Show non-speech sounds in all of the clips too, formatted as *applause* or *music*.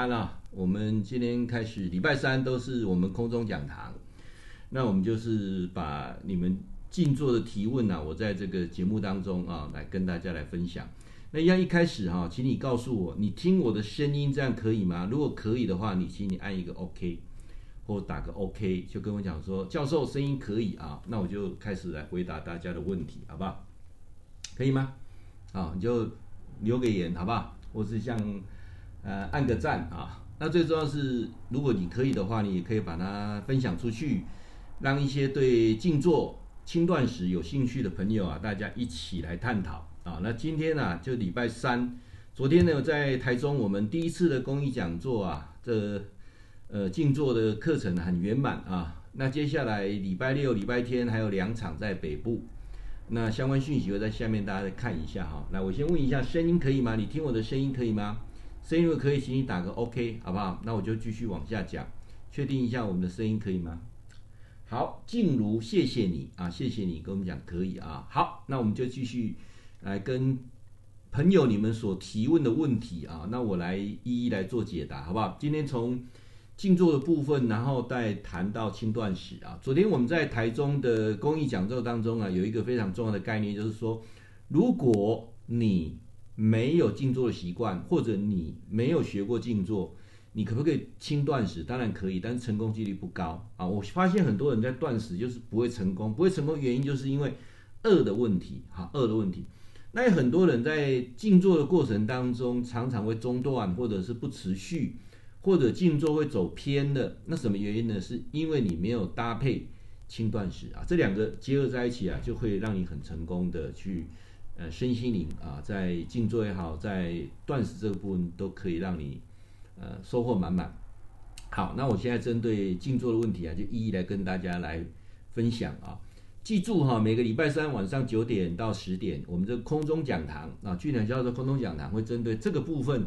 安啊！我们今天开始，礼拜三都是我们空中讲堂。那我们就是把你们静坐的提问啊，我在这个节目当中啊，来跟大家来分享。那一样一开始哈、请你告诉我，你听我的声音这样可以吗？如果可以的话，你请你按一个 OK，或打个 OK，就跟我讲说，教授声音可以啊，那我就开始来回答大家的问题，好不好？可以吗？啊，你就留个言，好不好？或是像。呃，按个赞啊！那最重要是，如果你可以的话，你也可以把它分享出去，让一些对静坐、轻断食有兴趣的朋友啊，大家一起来探讨啊。那今天呢、啊，就礼拜三，昨天呢，在台中我们第一次的公益讲座啊，这呃静坐的课程很圆满啊。那接下来礼拜六、礼拜天还有两场在北部，那相关讯息会在下面大家再看一下哈。来，我先问一下，声音可以吗？你听我的声音可以吗？声音如果可以，请你打个 OK，好不好？那我就继续往下讲，确定一下我们的声音可以吗？好，静茹，谢谢你啊，谢谢你跟我们讲可以啊。好，那我们就继续来跟朋友你们所提问的问题啊，那我来一一来做解答，好不好？今天从静坐的部分，然后再谈到轻断食啊。昨天我们在台中的公益讲座当中啊，有一个非常重要的概念，就是说，如果你没有静坐的习惯，或者你没有学过静坐，你可不可以轻断食？当然可以，但是成功几率不高啊！我发现很多人在断食就是不会成功，不会成功原因就是因为饿的问题，哈，饿的问题。那有很多人在静坐的过程当中，常常会中断，或者是不持续，或者静坐会走偏的。那什么原因呢？是因为你没有搭配轻断食啊，这两个结合在一起啊，就会让你很成功的去。呃，身心灵啊，在静坐也好，在断食这个部分都可以让你呃收获满满。好，那我现在针对静坐的问题啊，就一一来跟大家来分享啊。记住哈，每个礼拜三晚上九点到十点，我们这空中讲堂啊，巨量教授空中讲堂会针对这个部分，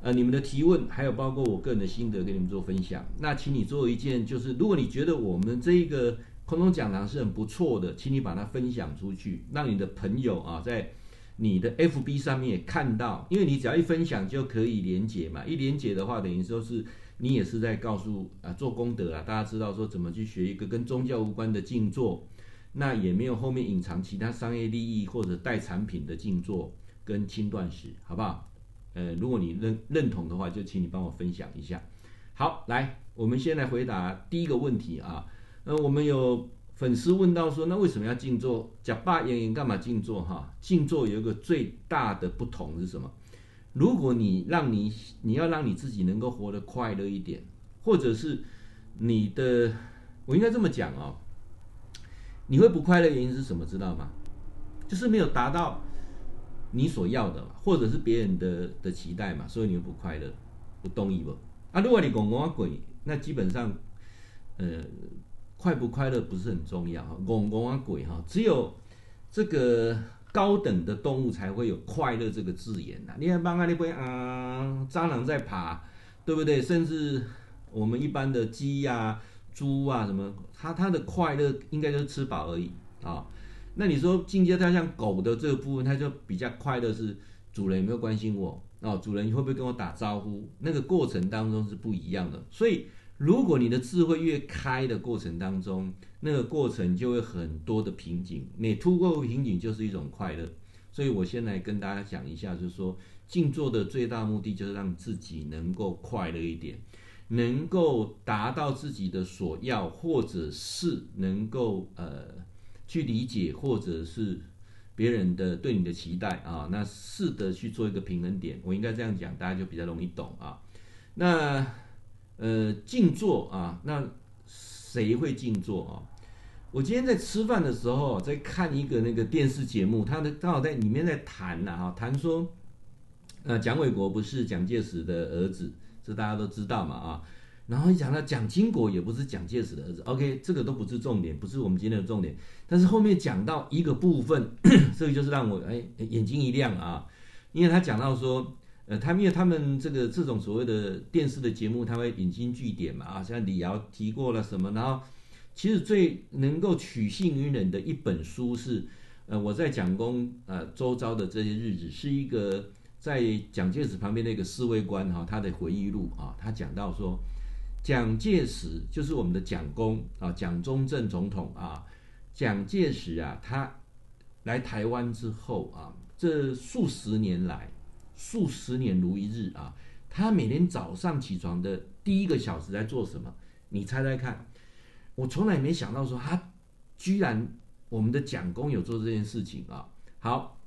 呃，你们的提问，还有包括我个人的心得，跟你们做分享。那请你做一件，就是如果你觉得我们这一个。空中讲堂是很不错的，请你把它分享出去，让你的朋友啊，在你的 FB 上面也看到，因为你只要一分享就可以连结嘛，一连结的话，等于说是你也是在告诉啊做功德啊，大家知道说怎么去学一个跟宗教无关的静坐，那也没有后面隐藏其他商业利益或者带产品的静坐跟轻断食，好不好？呃，如果你认认同的话，就请你帮我分享一下。好，来，我们先来回答第一个问题啊。那我们有粉丝问到说，那为什么要静坐？假爸演演干嘛静坐？哈，静坐有一个最大的不同是什么？如果你让你你要让你自己能够活得快乐一点，或者是你的，我应该这么讲哦，你会不快乐原因是什么？知道吗？就是没有达到你所要的，或者是别人的的期待嘛，所以你会不快乐，不动意不？啊，如果你讲讲鬼，那基本上，呃。快不快乐不是很重要哈，戆戆啊鬼哈，只有这个高等的动物才会有快乐这个字眼呐。你看，帮啊，你不会啊，蟑螂在爬，对不对？甚至我们一般的鸡呀、猪啊什么，它它的快乐应该就是吃饱而已啊。那你说进阶它像狗的这个部分，它就比较快乐，是主人有没有关心我啊？主人会不会跟我打招呼？那个过程当中是不一样的，所以。如果你的智慧越开的过程当中，那个过程就会很多的瓶颈，你突破瓶颈就是一种快乐。所以我先来跟大家讲一下，就是说静坐的最大目的就是让自己能够快乐一点，能够达到自己的所要，或者是能够呃去理解，或者是别人的对你的期待啊，那试着去做一个平衡点。我应该这样讲，大家就比较容易懂啊。那。呃，静坐啊，那谁会静坐啊？我今天在吃饭的时候，在看一个那个电视节目，他的刚好在里面在谈呐，哈，谈说，呃，蒋纬国不是蒋介石的儿子，这大家都知道嘛，啊，然后一讲到蒋经国也不是蒋介石的儿子，OK，这个都不是重点，不是我们今天的重点，但是后面讲到一个部分，*coughs* 这个就是让我哎眼睛一亮啊，因为他讲到说。呃，他们因为他们这个这种所谓的电视的节目，他会引经据典嘛，啊，像李敖提过了什么，然后其实最能够取信于人的一本书是，呃，我在蒋公呃周遭的这些日子，是一个在蒋介石旁边那个侍卫官哈，他的回忆录啊，他讲到说，蒋介石就是我们的蒋公啊，蒋中正总统啊，蒋介石啊，他来台湾之后啊，这数十年来，数十年如一日啊，他每天早上起床的第一个小时在做什么？你猜猜看？我从来没想到说他居然我们的蒋公有做这件事情啊！好，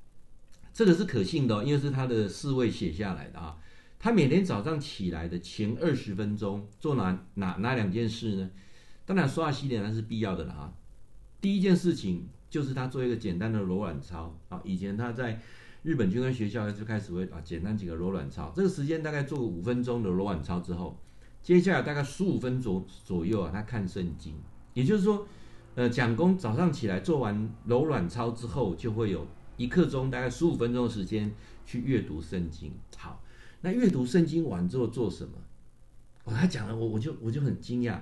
这个是可信的，因为是他的侍卫写下来的啊。他每天早上起来的前二十分钟做哪哪哪两件事呢？当然刷牙洗脸那是必要的了啊。第一件事情就是他做一个简单的柔软操啊。以前他在日本军官学校就开始会啊简单几个柔软操，这个时间大概做个五分钟的柔软操之后。接下来大概十五分钟左右啊，他看圣经，也就是说，呃，蒋公早上起来做完柔软操之后，就会有一刻钟，大概十五分钟的时间去阅读圣经。好，那阅读圣经完之后做什么？哦，他讲了，我我就我就很惊讶，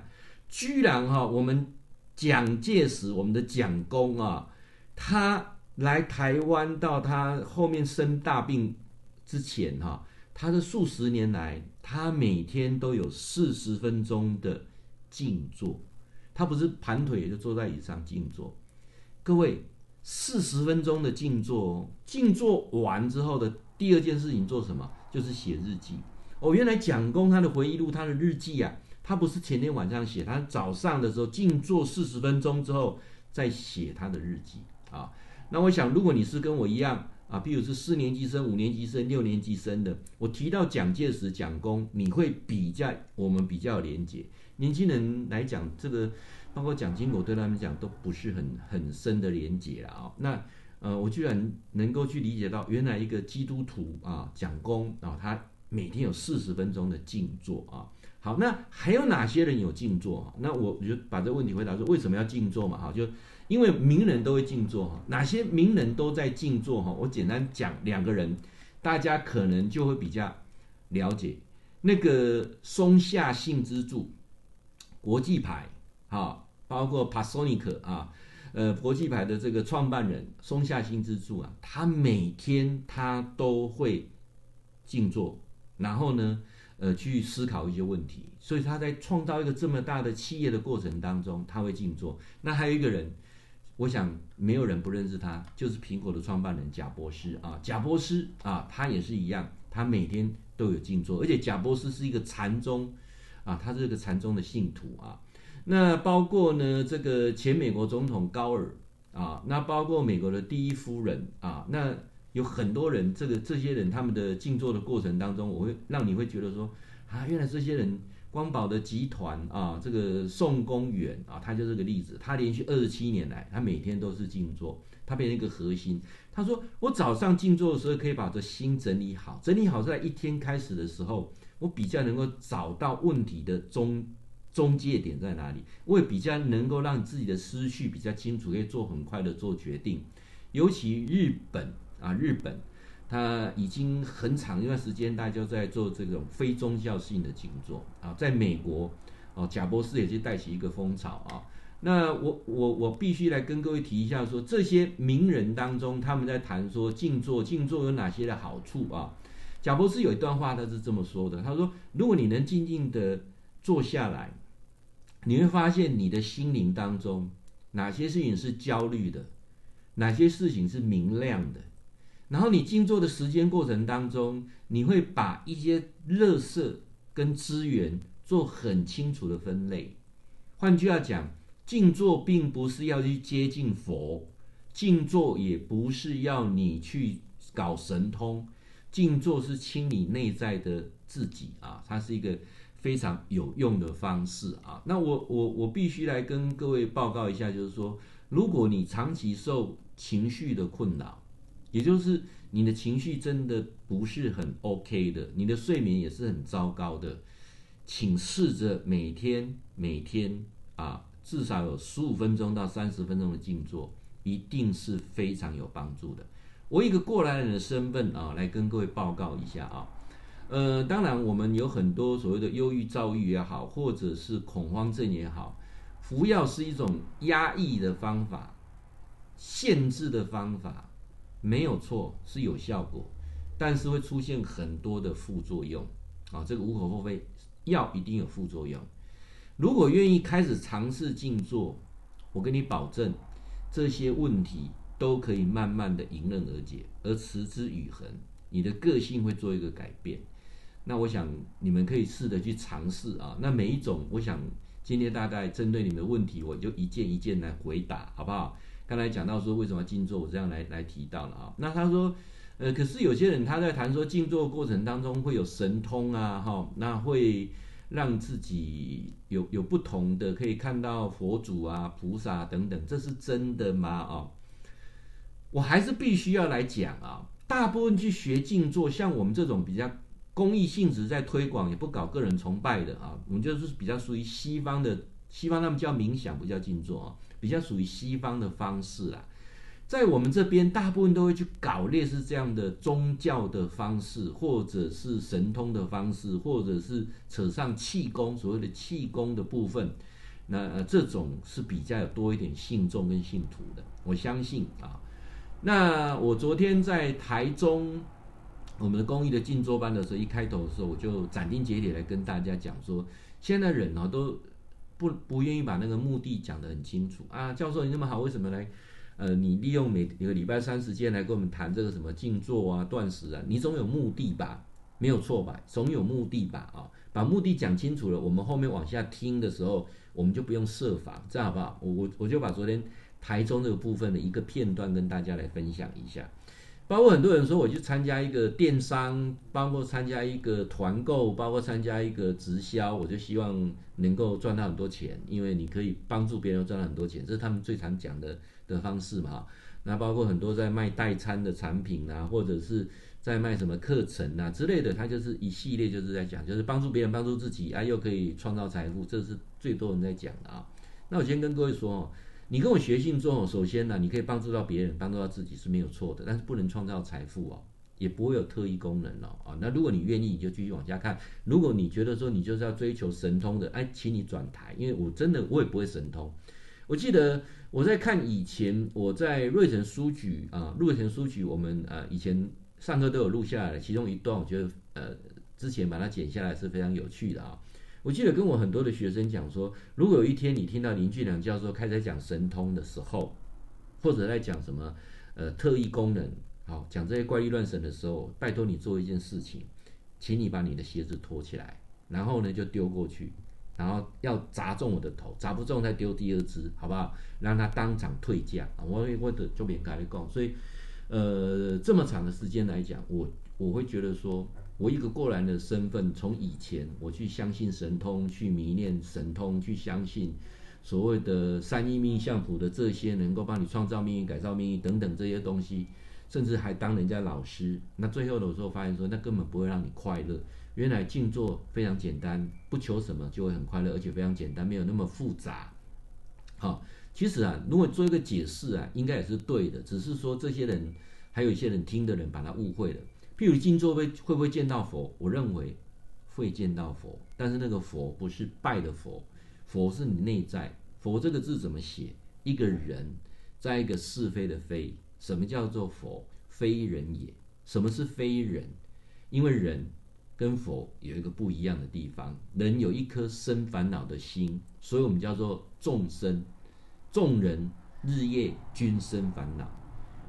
居然哈，我们蒋介石，我们的蒋公啊，他来台湾到他后面生大病之前哈。他的数十年来，他每天都有四十分钟的静坐，他不是盘腿，就坐在椅上静坐。各位，四十分钟的静坐，静坐完之后的第二件事情做什么？就是写日记。哦，原来蒋公他的回忆录，他的日记啊，他不是前天晚上写，他早上的时候静坐四十分钟之后再写他的日记啊。那我想，如果你是跟我一样。啊，比如是四年级生、五年级生、六年级生的，我提到蒋介石、蒋公，你会比较我们比较有连结。年轻人来讲，这个包括蒋经国对他们讲都不是很很深的连结了啊。那呃，我居然能够去理解到，原来一个基督徒啊，蒋公啊，他每天有四十分钟的静坐啊。好，那还有哪些人有静坐？那我就把这个问题回答说，为什么要静坐嘛？哈，就。因为名人都会静坐哈，哪些名人都在静坐哈？我简单讲两个人，大家可能就会比较了解。那个松下幸之助，国际牌哈，包括 Panasonic 啊，呃，国际牌的这个创办人松下幸之助啊，他每天他都会静坐，然后呢，呃，去思考一些问题。所以他在创造一个这么大的企业的过程当中，他会静坐。那还有一个人。我想没有人不认识他，就是苹果的创办人贾伯斯啊，贾伯斯啊，他也是一样，他每天都有静坐，而且贾伯斯是一个禅宗啊，他是一个禅宗的信徒啊。那包括呢，这个前美国总统高尔啊，那包括美国的第一夫人啊，那有很多人，这个这些人他们的静坐的过程当中，我会让你会觉得说啊，原来这些人。光宝的集团啊，这个宋公远啊，他就是个例子。他连续二十七年来，他每天都是静坐，他变成一个核心。他说：“我早上静坐的时候，可以把这心整理好，整理好在一天开始的时候，我比较能够找到问题的中中介点在哪里，我也比较能够让自己的思绪比较清楚，可以做很快的做决定。尤其日本啊，日本。”他已经很长一段时间，大家在做这种非宗教性的静坐啊。在美国，哦，贾伯斯也就带起一个风潮啊。那我我我必须来跟各位提一下说，说这些名人当中，他们在谈说静坐，静坐有哪些的好处啊？贾伯斯有一段话，他是这么说的：他说，如果你能静静的坐下来，你会发现你的心灵当中哪些事情是焦虑的，哪些事情是明亮的。然后你静坐的时间过程当中，你会把一些垃圾跟资源做很清楚的分类。换句话讲，静坐并不是要去接近佛，静坐也不是要你去搞神通，静坐是清理内在的自己啊，它是一个非常有用的方式啊。那我我我必须来跟各位报告一下，就是说，如果你长期受情绪的困扰，也就是你的情绪真的不是很 OK 的，你的睡眠也是很糟糕的，请试着每天每天啊，至少有十五分钟到三十分钟的静坐，一定是非常有帮助的。我以一个过来人的身份啊，来跟各位报告一下啊，呃，当然我们有很多所谓的忧郁、躁郁也好，或者是恐慌症也好，服药是一种压抑的方法，限制的方法。没有错，是有效果，但是会出现很多的副作用啊。这个无可厚非，药一定有副作用。如果愿意开始尝试静坐，我跟你保证，这些问题都可以慢慢的迎刃而解，而持之以恒，你的个性会做一个改变。那我想你们可以试着去尝试啊。那每一种，我想今天大概针对你们的问题，我就一件一件来回答，好不好？刚才讲到说为什么要静坐，我这样来来提到了啊。那他说，呃，可是有些人他在谈说静坐过程当中会有神通啊，哈，那会让自己有有不同的可以看到佛祖啊、菩萨等等，这是真的吗？啊，我还是必须要来讲啊。大部分去学静坐，像我们这种比较公益性质在推广，也不搞个人崇拜的啊，我们就是比较属于西方的，西方他们叫冥想，不叫静坐啊。比较属于西方的方式啦，在我们这边，大部分都会去搞类似这样的宗教的方式，或者是神通的方式，或者是扯上气功，所谓的气功的部分。那、呃、这种是比较有多一点信众跟信徒的，我相信啊。那我昨天在台中我们的公益的静坐班的时候，一开头的时候，我就斩钉截铁来跟大家讲说，现在人啊都。不不愿意把那个目的讲得很清楚啊，教授你那么好，为什么来？呃，你利用每一个礼拜三时间来跟我们谈这个什么静坐啊、断食啊，你总有目的吧？没有错吧？总有目的吧？啊，把目的讲清楚了，我们后面往下听的时候，我们就不用设防，这样好不好？我我我就把昨天台中这个部分的一个片段跟大家来分享一下。包括很多人说我去参加一个电商，包括参加一个团购，包括参加一个直销，我就希望能够赚到很多钱，因为你可以帮助别人赚到很多钱，这是他们最常讲的的方式嘛。那包括很多在卖代餐的产品啊，或者是在卖什么课程啊之类的，他就是一系列就是在讲，就是帮助别人，帮助自己啊，又可以创造财富，这是最多人在讲的啊。那我先跟各位说哦。你跟我学习之后，首先呢，你可以帮助到别人，帮助到自己是没有错的，但是不能创造财富哦，也不会有特异功能哦。啊，那如果你愿意，你就继续往下看。如果你觉得说你就是要追求神通的，哎，请你转台，因为我真的我也不会神通。我记得我在看以前我在瑞城书局啊，瑞城书局我们呃以前上课都有录下来的，其中一段我觉得呃之前把它剪下来是非常有趣的啊。我记得跟我很多的学生讲说，如果有一天你听到林俊良教授开始讲神通的时候，或者在讲什么呃特异功能，好讲这些怪力乱神的时候，拜托你做一件事情，请你把你的鞋子脱起来，然后呢就丢过去，然后要砸中我的头，砸不中再丢第二只，好不好？让他当场退价。我我的就免跟你讲，所以呃这么长的时间来讲，我我会觉得说。我一个过来人的身份，从以前我去相信神通，去迷恋神通，去相信所谓的三一命相谱的这些能够帮你创造命运、改造命运等等这些东西，甚至还当人家老师。那最后的时候发现说，那根本不会让你快乐。原来静坐非常简单，不求什么就会很快乐，而且非常简单，没有那么复杂。好，其实啊，如果做一个解释啊，应该也是对的，只是说这些人还有一些人听的人把它误会了。譬如静坐会会不会见到佛？我认为会见到佛，但是那个佛不是拜的佛，佛是你内在。佛这个字怎么写？一个人，在一个是非的非。什么叫做佛？非人也。什么是非人？因为人跟佛有一个不一样的地方。人有一颗生烦恼的心，所以我们叫做众生。众人日夜均生烦恼。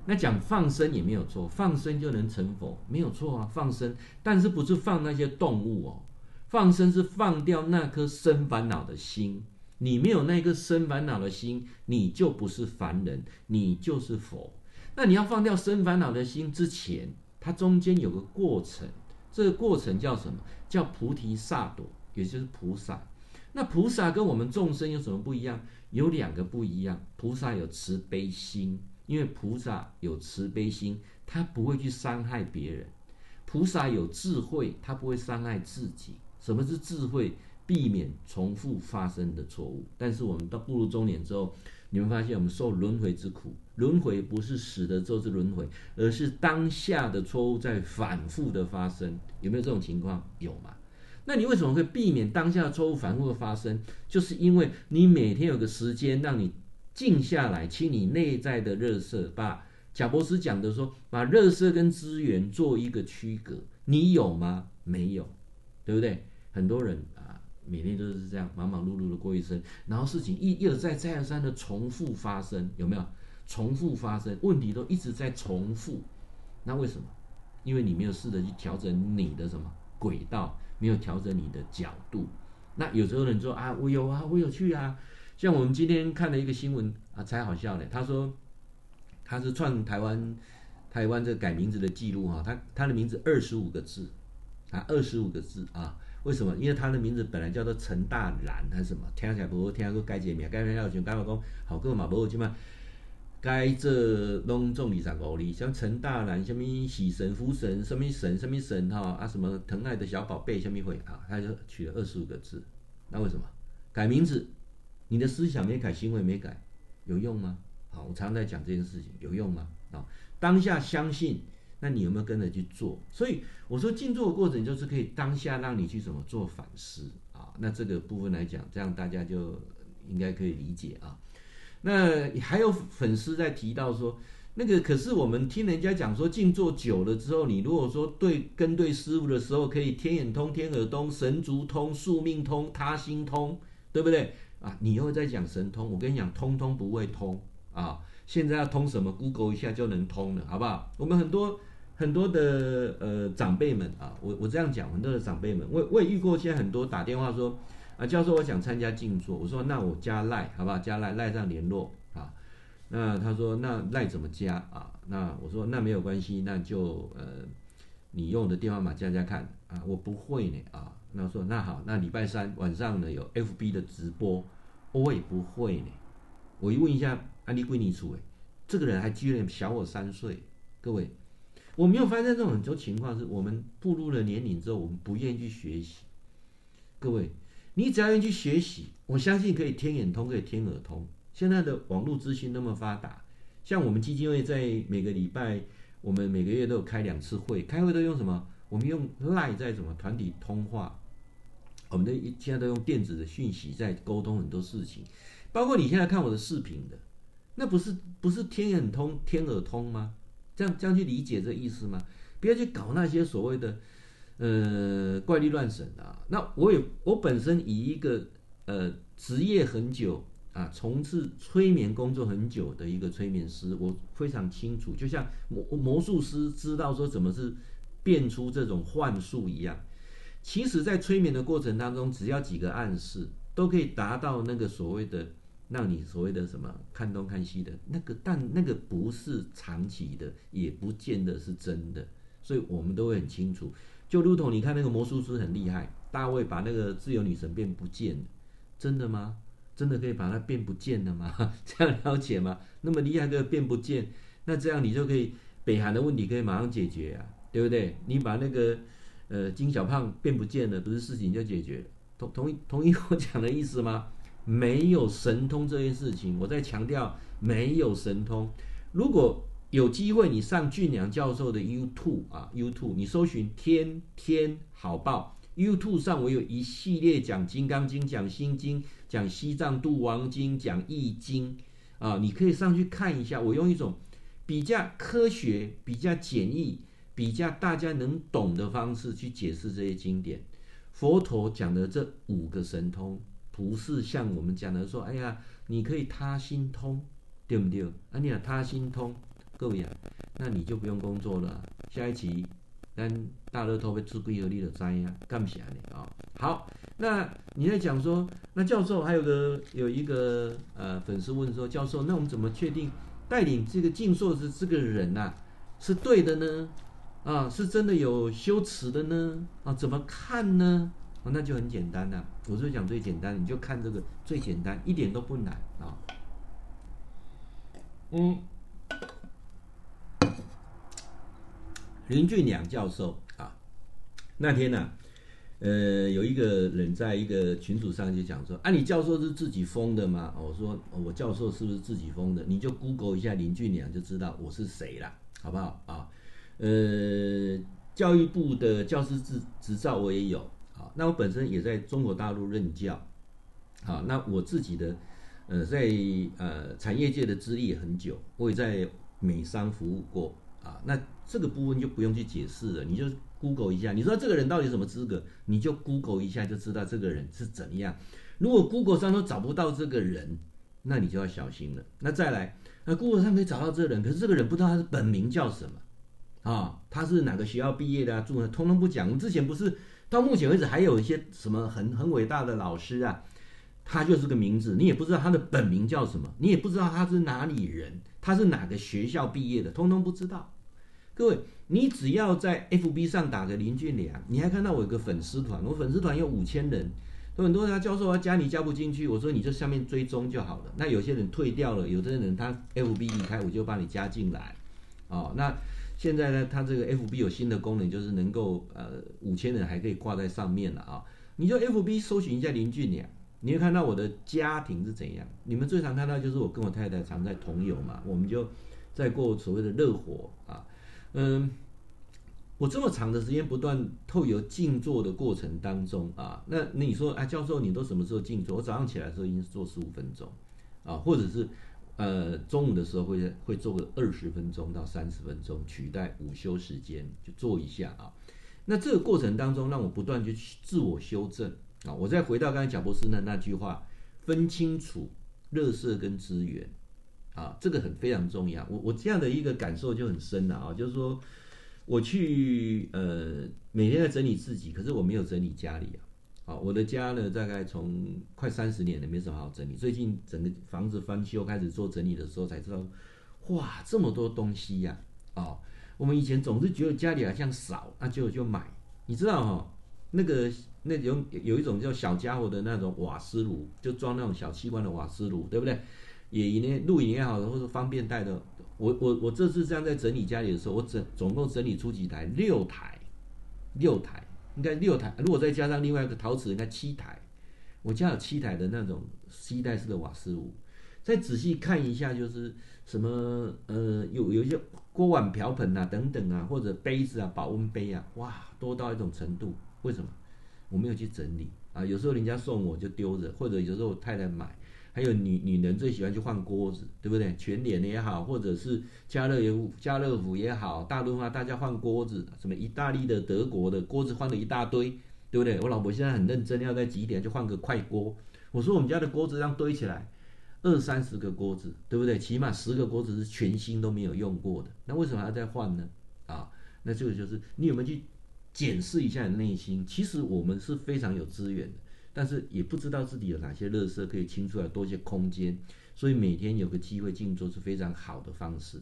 那讲放生也没有错，放生就能成佛，没有错啊，放生，但是不是放那些动物哦，放生是放掉那颗生烦恼的心，你没有那颗生烦恼的心，你就不是凡人，你就是佛。那你要放掉生烦恼的心之前，它中间有个过程，这个过程叫什么？叫菩提萨埵，也就是菩萨。那菩萨跟我们众生有什么不一样？有两个不一样，菩萨有慈悲心。因为菩萨有慈悲心，他不会去伤害别人；菩萨有智慧，他不会伤害自己。什么是智慧？避免重复发生的错误。但是我们到步入中年之后，你们发现我们受轮回之苦。轮回不是死的之后是轮回，而是当下的错误在反复的发生。有没有这种情况？有嘛？那你为什么会避免当下的错误反复的发生？就是因为你每天有个时间让你。静下来，清理内在的热色，把贾博士讲的说，把热色跟资源做一个区隔，你有吗？没有，对不对？很多人啊，每天都是这样忙忙碌碌的过一生，然后事情一一而再再而三的重复发生，有没有？重复发生，问题都一直在重复，那为什么？因为你没有试着去调整你的什么轨道，没有调整你的角度。那有时候人说啊，我有啊，我有去啊。像我们今天看了一个新闻啊，才好笑呢。他说他是创台湾台湾这改名字的记录哈，他他的名字二十五个字啊，二十五个字啊。为什么？因为他的名字本来叫做陈大兰还是什么？听起来不听过改名，改名要想改嘛讲好个嘛，不好去嘛。该这拢中二十五哩，像陈大兰，什么喜神福神，什么神什么神哈啊，什么疼爱的小宝贝，什么会啊，他就取了二十五个字。那为什么改名字？你的思想没改，行为没改，有用吗？好，我常常在讲这件事情，有用吗？啊，当下相信，那你有没有跟着去做？所以我说静坐的过程就是可以当下让你去怎么做反思啊。那这个部分来讲，这样大家就应该可以理解啊。那还有粉丝在提到说，那个可是我们听人家讲说，静坐久了之后，你如果说对跟对师傅的时候，可以天眼通、天耳通、神足通、宿命通、他心通，对不对啊？你又在讲神通，我跟你讲，通通不会通啊！现在要通什么？Google 一下就能通了，好不好？我们很多很多的呃长辈们啊，我我这样讲，很多的长辈们，我我也遇过，现在很多打电话说。啊，教授，我想参加静坐。我说，那我加赖，好不好？加赖，赖上联络啊。那他说，那赖怎么加啊？那我说，那没有关系，那就呃，你用的电话码加加看啊。我不会呢啊。那说，那好，那礼拜三晚上呢有 FB 的直播，我也不会呢。我一问一下，安利归你处诶，这个人还居然小我三岁。各位，我没有发现这种很多情况，是我们步入了年龄之后，我们不愿意去学习。各位。你只要愿意去学习，我相信可以天眼通，可以天耳通。现在的网络资讯那么发达，像我们基金会在每个礼拜，我们每个月都有开两次会，开会都用什么？我们用 Line 在什么团体通话，我们的一现在都用电子的讯息在沟通很多事情，包括你现在看我的视频的，那不是不是天眼通、天耳通吗？这样这样去理解这意思吗？不要去搞那些所谓的。呃，怪力乱神啊！那我也我本身以一个呃职业很久啊，从事催眠工作很久的一个催眠师，我非常清楚，就像魔魔术师知道说怎么是变出这种幻术一样。其实，在催眠的过程当中，只要几个暗示，都可以达到那个所谓的让你所谓的什么看东看西的那个，但那个不是长期的，也不见得是真的，所以我们都会很清楚。就如同你看那个魔术师很厉害，大卫把那个自由女神变不见了，真的吗？真的可以把它变不见了吗？*laughs* 这样了解吗？那么厉害的变不见，那这样你就可以北韩的问题可以马上解决啊，对不对？你把那个呃金小胖变不见了，不是事情就解决？同同意同意我讲的意思吗？没有神通这件事情，我在强调没有神通。如果有机会，你上俊良教授的 YouTube 啊，YouTube 你搜寻天天好报，YouTube 上我有一系列讲《金刚经》、讲《心经》、讲《西藏度王经》、讲《易经》啊，你可以上去看一下。我用一种比较科学、比较简易、比较大家能懂的方式去解释这些经典。佛陀讲的这五个神通，不是像我们讲的说，哎呀，你可以他心通，对不对？啊，你啊，他心通。各位啊，那你就不用工作了。下一期，咱大乐透被出贵有力的灾呀，干不起来的啊。好，那你在讲说，那教授还有个有一个呃粉丝问说，教授，那我们怎么确定带领这个静坐的这个人呐、啊、是对的呢？啊，是真的有修持的呢？啊，怎么看呢？啊，那就很简单了、啊。我就讲最简单，你就看这个最简单，一点都不难啊。嗯。林俊良教授啊，那天呢、啊，呃，有一个人在一个群组上就讲说：“啊，你教授是自己封的吗？”我说：“我教授是不是自己封的？你就 Google 一下林俊良就知道我是谁了，好不好啊？”呃，教育部的教师执执照我也有啊。那我本身也在中国大陆任教，好、那我自己的呃在呃产业界的资历也很久，我也在美商服务过啊，那这个部分就不用去解释了，你就 Google 一下，你说这个人到底什么资格，你就 Google 一下就知道这个人是怎样。如果 Google 上都找不到这个人，那你就要小心了。那再来，那 Google 上可以找到这个人，可是这个人不知道他是本名叫什么啊？他是哪个学校毕业的啊？住的通通不讲。我们之前不是到目前为止还有一些什么很很伟大的老师啊，他就是个名字，你也不知道他的本名叫什么，你也不知道他是哪里人，他是哪个学校毕业的，通通不知道。各位，你只要在 FB 上打个林俊良，你还看到我有个粉丝团，我粉丝团有五千人。很多人他教授要加你加不进去，我说你就下面追踪就好了。那有些人退掉了，有的人他 FB 离开，我就把你加进来。哦，那现在呢，它这个 FB 有新的功能，就是能够呃五千人还可以挂在上面了啊、你就 FB 搜寻一下林俊良，你会看到我的家庭是怎样。你们最常看到就是我跟我太太常在同游嘛，我们就在过所谓的热火啊，嗯。我这么长的时间不断透油静坐的过程当中啊，那你说啊，教授你都什么时候静坐？我早上起来的时候已经是做十五分钟，啊，或者是呃中午的时候会会做个二十分钟到三十分钟，取代午休时间就做一下啊。那这个过程当中让我不断去自我修正啊。我再回到刚才贾伯斯的那句话，分清楚垃圾跟资源啊，这个很非常重要。我我这样的一个感受就很深了啊，就是说。我去呃每天在整理自己，可是我没有整理家里啊。啊，我的家呢，大概从快三十年了，没什么好整理。最近整个房子翻修开始做整理的时候，才知道，哇，这么多东西呀！哦，我们以前总是觉得家里好像少，那就就买。你知道哈，那个那种有一种叫小家伙的那种瓦斯炉，就装那种小气罐的瓦斯炉，对不对？也营呢，露营也好，或者方便带的。我我我这次这样在整理家里的时候，我整总共整理出几台？六台，六台，应该六台。如果再加上另外一个陶瓷，应该七台。我家有七台的那种西带式的瓦斯炉。再仔细看一下，就是什么呃，有有一些锅碗瓢盆啊等等啊，或者杯子啊、保温杯啊，哇，多到一种程度。为什么？我没有去整理啊。有时候人家送我就丢着，或者有时候我太太买。还有女女人最喜欢去换锅子，对不对？全脸的也好，或者是家乐福、家乐福也好，大润发大家换锅子，什么意大利的、德国的锅子换了一大堆，对不对？我老婆现在很认真，要在几点就换个快锅。我说我们家的锅子这样堆起来，二三十个锅子，对不对？起码十个锅子是全新都没有用过的，那为什么还要再换呢？啊，那这个就是你有没有去检视一下你内心？其实我们是非常有资源的。但是也不知道自己有哪些垃圾可以清出来，多一些空间，所以每天有个机会静坐是非常好的方式。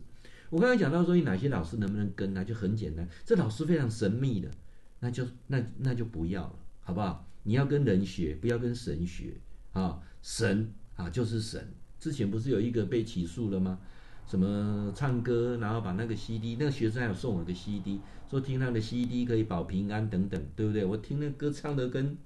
我刚才讲到说，你哪些老师能不能跟呢？就很简单，这老师非常神秘的，那就那那就不要了，好不好？你要跟人学，不要跟神学啊！神啊就是神。之前不是有一个被起诉了吗？什么唱歌，然后把那个 CD，那个学生还有送我个 CD，说听他的 CD 可以保平安等等，对不对？我听那歌唱的跟。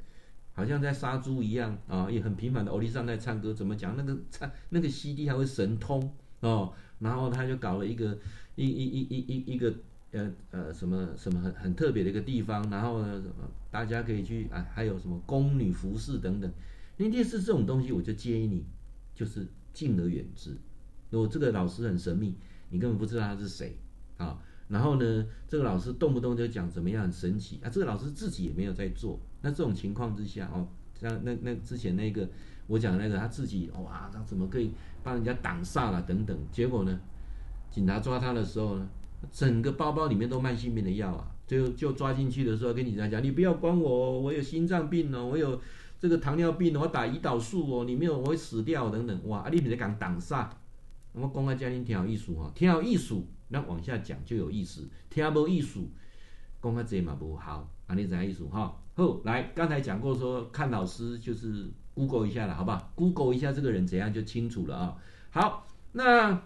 好像在杀猪一样啊，也很频繁的。欧丽莎在唱歌，怎么讲？那个唱那个 CD 还会神通哦，然后他就搞了一个一一一一一一个呃呃什么什么很很特别的一个地方，然后呢，大家可以去啊，还有什么宫女服饰等等。那电视这种东西，我就建议你就是敬而远之。如果这个老师很神秘，你根本不知道他是谁啊。然后呢，这个老师动不动就讲怎么样很神奇啊，这个老师自己也没有在做。那这种情况之下哦，像那那之前那个我讲那个他自己哇，他怎么可以帮人家挡煞了等等？结果呢，警察抓他的时候呢，整个包包里面都慢性病的药啊，就就抓进去的时候跟警察讲，你不要管我，我有心脏病哦，我有这个糖尿病，我打胰岛素哦，你没有我会死掉等等。哇，啊你别讲挡煞，我讲个家庭挺有意思哈，挺有意思。那往下讲就有意思，听无意思，讲较济嘛不好，啊你怎意思哈？好，来，刚才讲过说看老师就是 Google 一下了，好不好？Google 一下这个人怎样就清楚了啊。好，那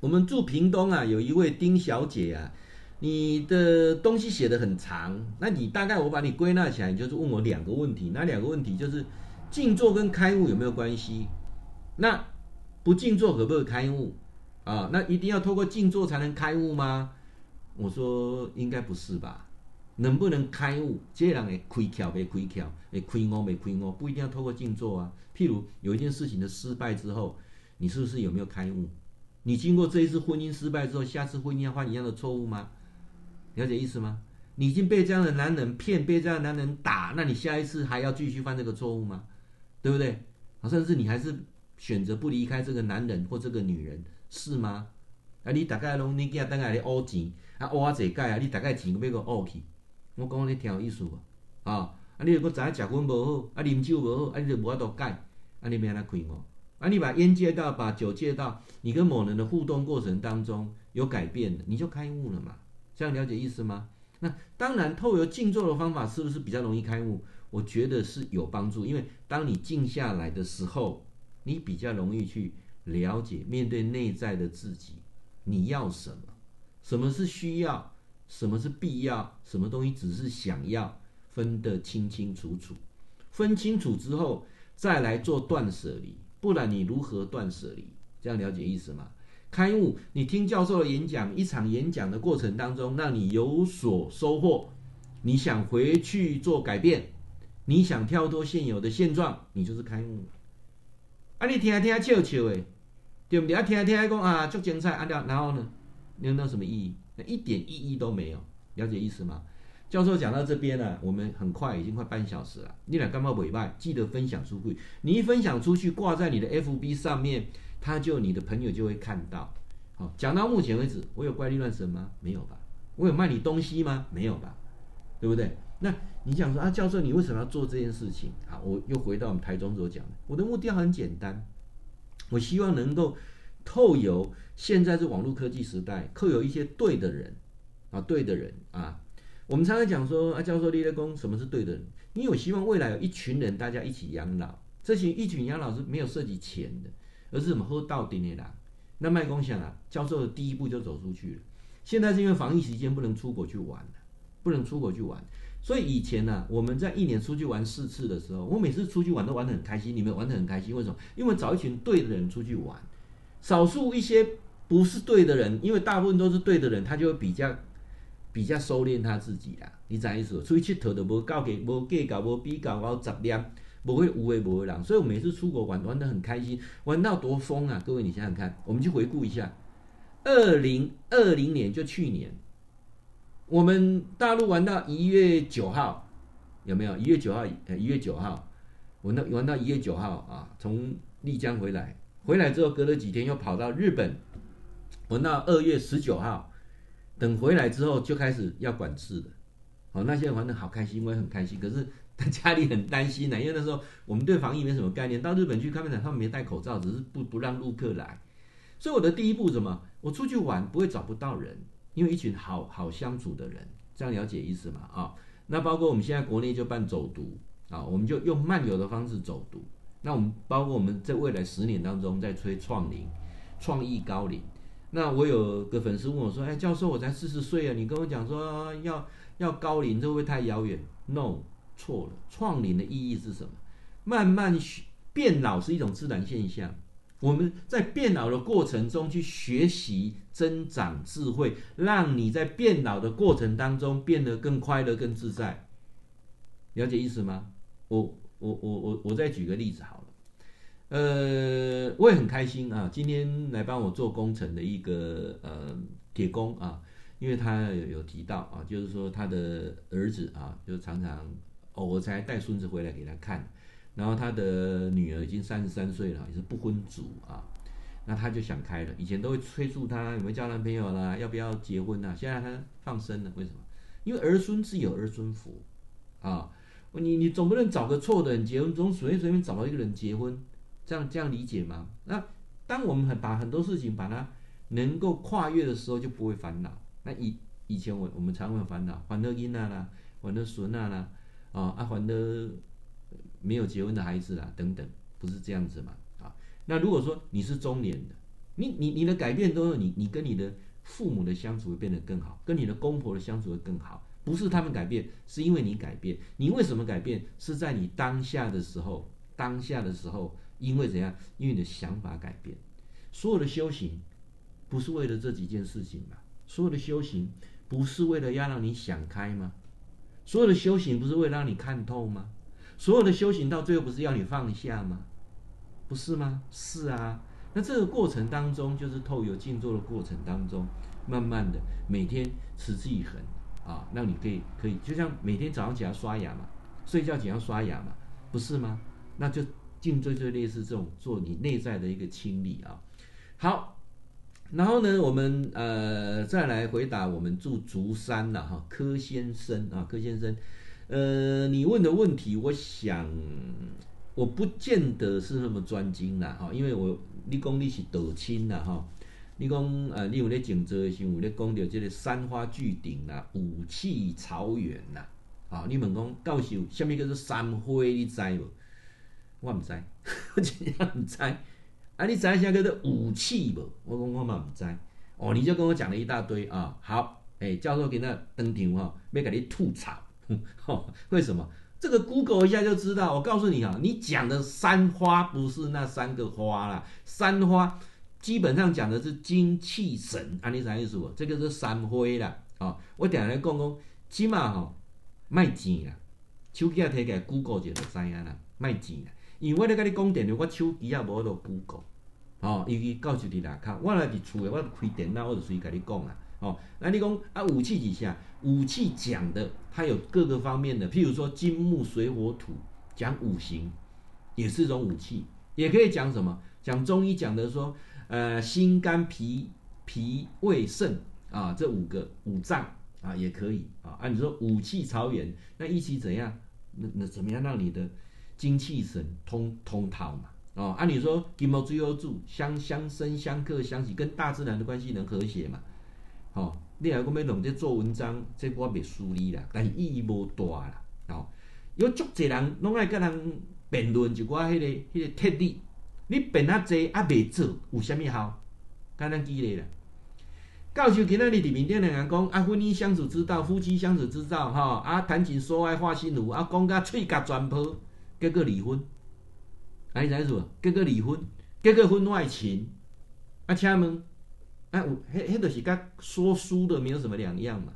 我们住屏东啊，有一位丁小姐啊，你的东西写得很长，那你大概我把你归纳起来，就是问我两个问题，那两个问题就是静坐跟开悟有没有关系？那不静坐可不可以开悟？啊，那一定要透过静坐才能开悟吗？我说应该不是吧？能不能开悟，这人会开窍没开窍，会开悟没开悟，不一定要透过静坐啊。譬如有一件事情的失败之后，你是不是有没有开悟？你经过这一次婚姻失败之后，下次婚姻要犯一样的错误吗？了解意思吗？你已经被这样的男人骗，被这样的男人打，那你下一次还要继续犯这个错误吗？对不对？甚至你还是选择不离开这个男人或这个女人，是吗？啊，你大概拢你囝等下咧乌钱，啊乌啊侪解啊，你大概钱要个乌去。我讲你听有意思无？啊，啊你如果知影食薰无好，啊啉酒无好，啊你就无法度解，啊你免安怎开悟？啊你把烟戒掉，把酒戒掉，你跟某人的互动过程当中有改变，你就开悟了嘛？这样了解意思吗？那当然，透过静坐的方法是不是比较容易开悟？我觉得是有帮助，因为当你静下来的时候，你比较容易去了解、面对内在的自己，你要什么？什么是需要？什么是必要？什么东西只是想要？分得清清楚楚，分清楚之后再来做断舍离，不然你如何断舍离？这样了解意思吗？开悟，你听教授的演讲，一场演讲的过程当中，让你有所收获，你想回去做改变，你想跳脱现有的现状，你就是开悟。啊，你听啊听啊笑笑诶，对不对？啊，听啊听啊讲啊，足精彩啊，然后呢，你有那什么意义？那一点意义都没有，了解意思吗？教授讲到这边呢，我们很快已经快半小时了，你俩干嘛尾巴？记得分享出去，你一分享出去，挂在你的 FB 上面。他就你的朋友就会看到，好，讲到目前为止，我有怪力乱神吗？没有吧？我有卖你东西吗？没有吧？对不对？那你想说啊，教授，你为什么要做这件事情？好，我又回到我们台中所讲的，我的目的很简单，我希望能够透由现在是网络科技时代，扣有一些对的人啊，对的人啊，我们常常讲说啊，教授立了功，什么是对的人？因为我希望未来有一群人，大家一起养老，这群一群养老是没有涉及钱的。而是什么喝到顶的啦？那麦公想啊，教授的第一步就走出去了。现在是因为防疫期间不能出国去玩，不能出国去玩。所以以前呢、啊，我们在一年出去玩四次的时候，我每次出去玩都玩得很开心，你们玩得很开心。为什么？因为找一群对的人出去玩，少数一些不是对的人，因为大部分都是对的人，他就会比较比较收敛他自己啦。你怎意思？出去佚佗都无搞给，无计较，无比较，无杂念。不会无为不为狼，所以我每次出国玩玩得很开心，玩到多疯啊！各位你想想看，我们去回顾一下，二零二零年就去年，我们大陆玩到一月九号，有没有？一月九号，呃，一月九号，玩到玩到一月九号啊，从丽江回来，回来之后隔了几天又跑到日本，玩到二月十九号，等回来之后就开始要管制了，哦，那些玩得好开心，我也很开心，可是。*laughs* 他家里很担心呢，因为那时候我们对防疫没什么概念。到日本去看片场，他们没戴口罩，只是不不让陆客来。所以我的第一步什么？我出去玩不会找不到人，因为一群好好相处的人，这样了解意思吗？啊，那包括我们现在国内就办走读啊，我们就用漫游的方式走读。那我们包括我们在未来十年当中在吹创龄、创意高龄。那我有个粉丝问我说：“哎，教授，我才四十岁啊，你跟我讲说要要高龄，这会不会太遥远？”No。错了，创龄的意义是什么？慢慢学变老是一种自然现象。我们在变老的过程中去学习、增长智慧，让你在变老的过程当中变得更快乐、更自在。了解意思吗？我、我、我、我、我再举个例子好了。呃，我也很开心啊，今天来帮我做工程的一个呃铁工啊，因为他有有提到啊，就是说他的儿子啊，就常常。哦，我才带孙子回来给他看，然后他的女儿已经三十三岁了，也是不婚族啊。那他就想开了，以前都会催促他有没有交男朋友啦，要不要结婚呐？现在他放生了，为什么？因为儿孙自有儿孙福啊。你你总不能找个错的人结婚，总随随便便找到一个人结婚，这样这样理解吗？那当我们很把很多事情把它能够跨越的时候，就不会烦恼。那以以前我我们常会烦恼，还得囡仔啦，还得孙啊啦。啊，阿环的没有结婚的孩子啦，等等，不是这样子嘛？啊，那如果说你是中年的，你你你的改变都是你你跟你的父母的相处会变得更好，跟你的公婆的相处会更好，不是他们改变，是因为你改变。你为什么改变？是在你当下的时候，当下的时候，因为怎样？因为你的想法改变。所有的修行不是为了这几件事情嘛？所有的修行不是为了要让你想开吗？所有的修行不是为了让你看透吗？所有的修行到最后不是要你放下吗？不是吗？是啊，那这个过程当中，就是透由静坐的过程当中，慢慢的每天持之以恒啊，让你可以可以，就像每天早上起来刷牙嘛，睡觉前要刷牙嘛，不是吗？那就静坐就类似这种做你内在的一个清理啊。好，然后呢，我们呃再来回答我们住竹山的哈柯先生啊，柯先生。呃，你问的问题，我想我不见得是那么专精啦，哈，因为我你讲你是道亲啦，哈，你讲呃，你有咧静坐的时候，有咧讲到这个山花聚顶啦，五气朝元啦，啊，你问讲教授，什么叫做山花？你知无？我唔知，*laughs* 我真正唔知。啊，你知影啥叫做武器无？我讲我嘛唔知。哦，你就跟我讲了一大堆啊。好，诶、欸，教授给那登场哈，要给你吐槽。*laughs* 哦，为什么？这个 Google 一下就知道。我告诉你啊，你讲的三花不是那三个花啦，三花基本上讲的是精气神。啊，你啥意思？这个是三花啦。啊，我等下来讲讲，起码吼卖钱啦，手机啊提起来 Google 就就知影啦，卖钱啦。因为我咧跟你讲电话，我手机也无得 Google。哦，尤其教授伫内口，我来伫厝诶，我开电脑，我就随跟你讲啦。哦，那你讲啊，武器几下？武器讲的，它有各个方面的，譬如说金木水火土，讲五行，也是一种武器，也可以讲什么？讲中医讲的说，呃，心肝脾脾胃肾啊，这五个五脏啊，也可以啊。按、啊、你说武器朝元，那一起怎样？那那怎么样让你的精气神通通透嘛？哦，按、啊、你说金木水火土相相生相克相喜，跟大自然的关系能和谐嘛？哦，你还讲要弄这做文章，这我未输你啦，但是意义无大啦。哦，有足侪人拢爱跟人辩论就我迄个迄个特例，你辩啊侪啊未做，有啥物效？简单举例啦。教授今仔日伫面顶两人讲啊，婚姻相处之道，夫妻相处之道，哈啊，谈情说爱话心如啊，讲甲喙角全破，结果离婚。啊，你知影无？结果离婚，结果婚外情，啊，请问？哎，我嘿嘿，就是跟说书的没有什么两样嘛。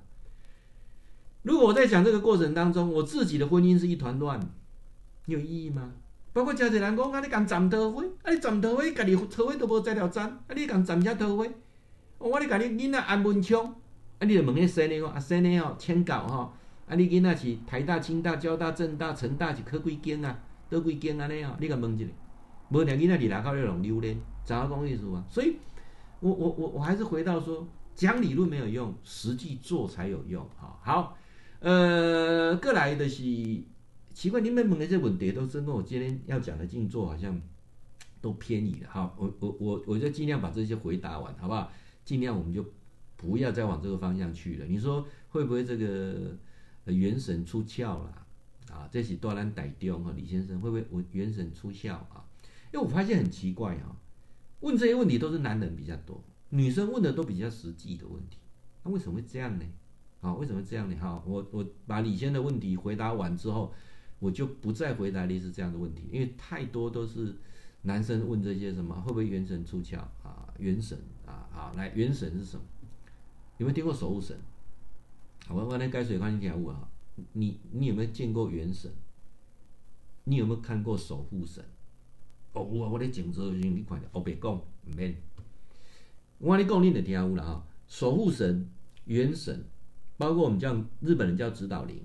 如果我在讲这个过程当中，我自己的婚姻是一团乱，有意义吗？包括家里人讲啊，你讲斩桃花，啊你斩桃花，家己桃花都无摘了斩，啊你讲斩啥桃花？我你讲你囡仔安文昌，啊你就问那生的哦，啊生的哦，签稿哈，啊你囡仔是台大、清大、交大、政大、成大是科几间啊？都几间安尼哦？你甲问一下，无两囡仔里来靠那种榴莲，怎个讲意思啊？所以。我我我我还是回到说，讲理论没有用，实际做才有用。好，好，呃，过来的是奇怪，你们问的这问题都是跟我今天要讲的静坐好像都偏移了。好，我我我我就尽量把这些回答完，好不好？尽量我们就不要再往这个方向去了。你说会不会这个元神出窍了？啊，这是大咱台中和李先生会不会我元神出窍啊？因为我发现很奇怪啊。问这些问题都是男人比较多，女生问的都比较实际的问题。那为什么会这样呢？啊，为什么会这样呢？哈，我我把李先的问题回答完之后，我就不再回答类似这样的问题，因为太多都是男生问这些什么会不会元神出窍啊？元神啊，好，来元神是什么？有没有听过守护神？我我来改水关系条物啊，你你有没有见过元神？你有没有看过守护神？哦，有啊，我咧静坐的时候，你看着，我别讲，唔免。我跟你讲，你就听有了哈。守护神、元神，包括我们叫日本人叫指导灵，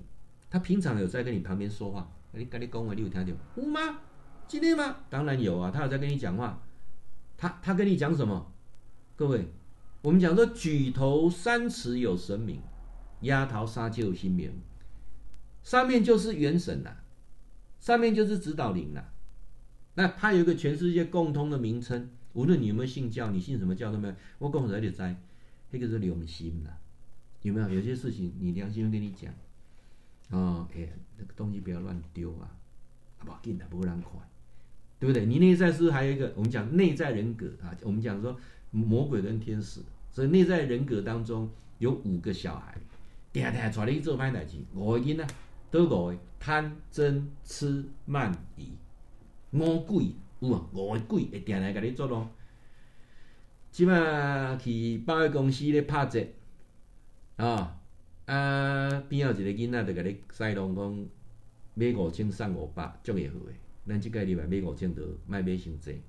他平常有在跟你旁边说话。你跟你讲话，你有听到？有吗？今天吗？当然有啊，他有在跟你讲话。他他跟你讲什么？各位，我们讲说举头三尺有神明，压头三尺有神明。上面就是元神呐，上面就是指导灵呐。那它有一个全世界共通的名称，无论你有没有信教，你信什么教都没有。我讲实在在，那个是良心啦，有没有？有些事情你良心会跟你讲，哦，哎，那个东西不要乱丢啊，不要紧的，不会让快，对不对？你内在是不是还有一个？我们讲内在人格啊，我们讲说魔鬼跟天使，所以内在人格当中有五个小孩，定定带你去做歹代志，五个囡仔，倒五个贪嗔痴慢疑。五鬼有啊，五个鬼会定来甲你做咯。即马去百货公司咧拍折啊，啊边有一个囡仔就甲你塞拢讲买五千送五百，足会好诶。咱即个礼拜买五千多，卖买伤济。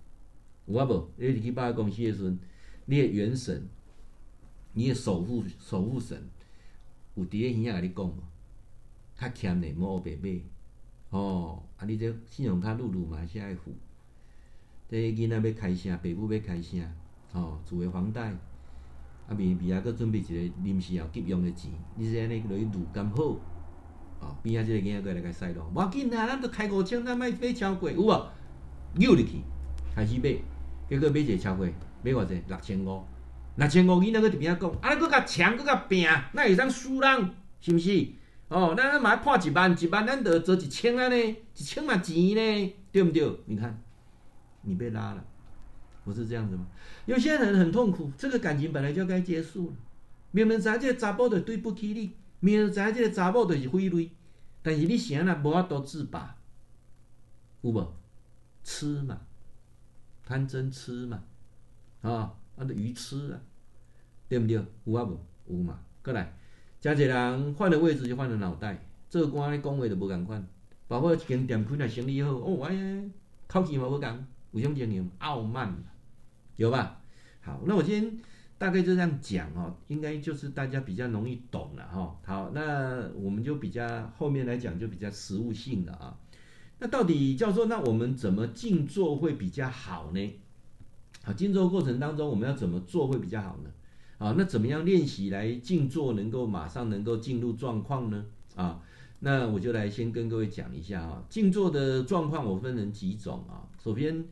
有啊无？你入去百货公司诶时阵，你诶元神，你诶守护守护神，有伫咧耳仔甲你讲无？较欠的，莫黑白买。哦，啊，你这信用卡录入嘛是爱付。这囡仔要开啥？爸母要开啥？哦，厝的房贷，啊，明明啊，搁准备一个临时要急用的钱，你说安尼落去录刚好，哦，边仔这个囡仔过来甲使咯，无要紧啊，咱都开五千，咱买买超过有无？扭入去，开始买，结果买一个超过，买偌济？六千五，六千五，囡仔搁伫边仔讲，啊，搁甲抢，搁甲拼，那会当输人，是毋是？哦，咱嘛破一万，一万咱得做一千啊呢，一千嘛钱呢，对毋对？你看，你被拉了。不是这样子吗？有些人很痛苦，这个感情本来就该结束了。明明知这个查甫就对不起你，明明知这个查某就是傀儡，但是你想啊，无法度自拔，有无？痴嘛，贪嗔痴嘛，啊、哦，那个愚痴啊，对不对？有啊无？有嘛？过来，加一个人换了位置就换了脑袋，做官咧讲话就无共款，包括一间店开了生意好，哦哎呀，口气嘛无共，有种情形傲慢。有吧？好，那我今天大概就这样讲哦，应该就是大家比较容易懂了哈。好，那我们就比较后面来讲就比较实务性的啊。那到底教授，那我们怎么静坐会比较好呢？好，静坐过程当中我们要怎么做会比较好呢？啊，那怎么样练习来静坐能够马上能够进入状况呢？啊，那我就来先跟各位讲一下啊，静坐的状况我分成几种啊，首先。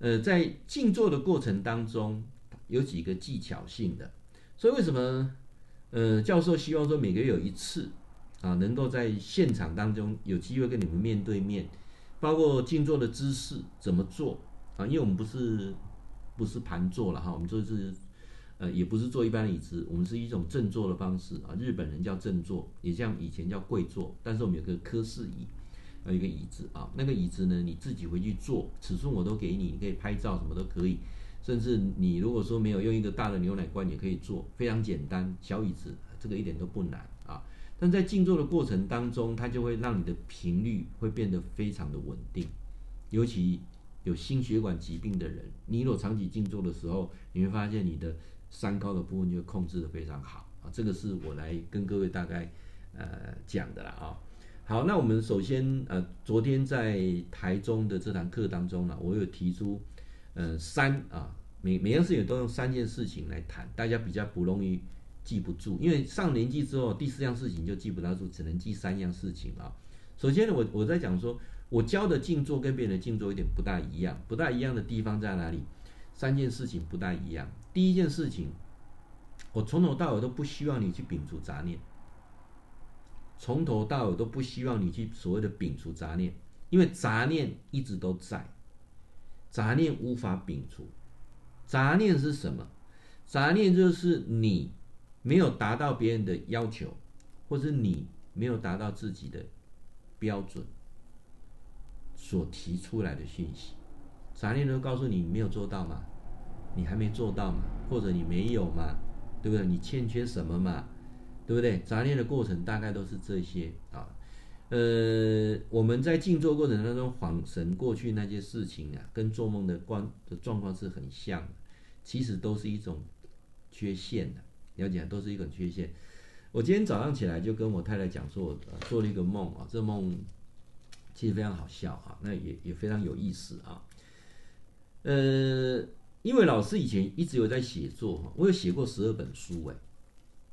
呃，在静坐的过程当中，有几个技巧性的，所以为什么呃教授希望说每个月有一次啊，能够在现场当中有机会跟你们面对面，包括静坐的姿势怎么做啊？因为我们不是不是盘坐了哈，我们做的是呃也不是坐一般的椅子，我们是一种正坐的方式啊，日本人叫正坐，也像以前叫跪坐，但是我们有个科氏椅。有一个椅子啊，那个椅子呢，你自己回去坐，尺寸我都给你，你可以拍照，什么都可以。甚至你如果说没有用一个大的牛奶罐也可以坐，非常简单，小椅子，这个一点都不难啊。但在静坐的过程当中，它就会让你的频率会变得非常的稳定。尤其有心血管疾病的人，你若长期静坐的时候，你会发现你的三高的部分就控制得非常好啊。这个是我来跟各位大概呃讲的了啊。好，那我们首先，呃，昨天在台中的这堂课当中呢，我有提出，呃，三啊，每每样事情都用三件事情来谈，大家比较不容易记不住，因为上年纪之后，第四样事情就记不大住，只能记三样事情啊。首先呢，我我在讲说，我教的静坐跟别人的静坐有点不大一样，不大一样的地方在哪里？三件事情不大一样。第一件事情，我从头到尾都不希望你去摒除杂念。从头到尾都不希望你去所谓的摒除杂念，因为杂念一直都在，杂念无法摒除。杂念是什么？杂念就是你没有达到别人的要求，或是你没有达到自己的标准所提出来的讯息。杂念都告诉你没有做到吗？你还没做到吗？或者你没有吗？对不对？你欠缺什么吗？对不对？杂念的过程大概都是这些啊，呃，我们在静坐过程当中恍神过去那些事情啊，跟做梦的关的状况是很像的，其实都是一种缺陷的，了解都是一种缺陷。我今天早上起来就跟我太太讲说，做了一个梦啊，这梦其实非常好笑啊，那也也非常有意思啊，呃，因为老师以前一直有在写作哈，我有写过十二本书诶。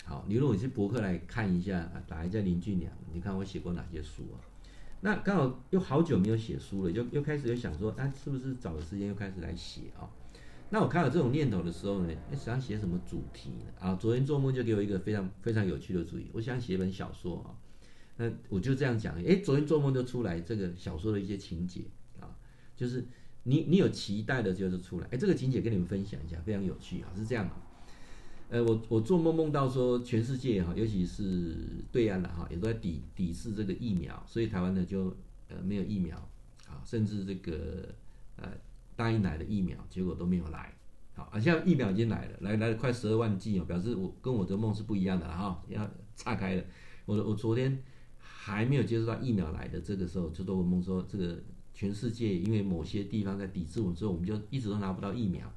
好，你如果去博客来看一下，打一下林俊良，你看我写过哪些书啊？那刚好又好久没有写书了，又又开始又想说，啊，是不是找个时间又开始来写啊？那我看到这种念头的时候呢，哎，想写什么主题呢？啊，昨天做梦就给我一个非常非常有趣的主意，我想写一本小说啊。那我就这样讲，哎，昨天做梦就出来这个小说的一些情节啊，就是你你有期待的就是出来，哎，这个情节跟你们分享一下，非常有趣啊，是这样。呃，我我做梦梦到说，全世界哈，尤其是对岸的哈，也都在抵抵制这个疫苗，所以台湾呢就呃没有疫苗，啊，甚至这个呃答应来的疫苗，结果都没有来，好，啊，现在疫苗已经来了，来来了快十二万剂哦，表示我跟我的梦是不一样的了哈，要岔开了。我我昨天还没有接触到疫苗来的这个时候，就做个梦说这个全世界因为某些地方在抵制我们，所以我们就一直都拿不到疫苗。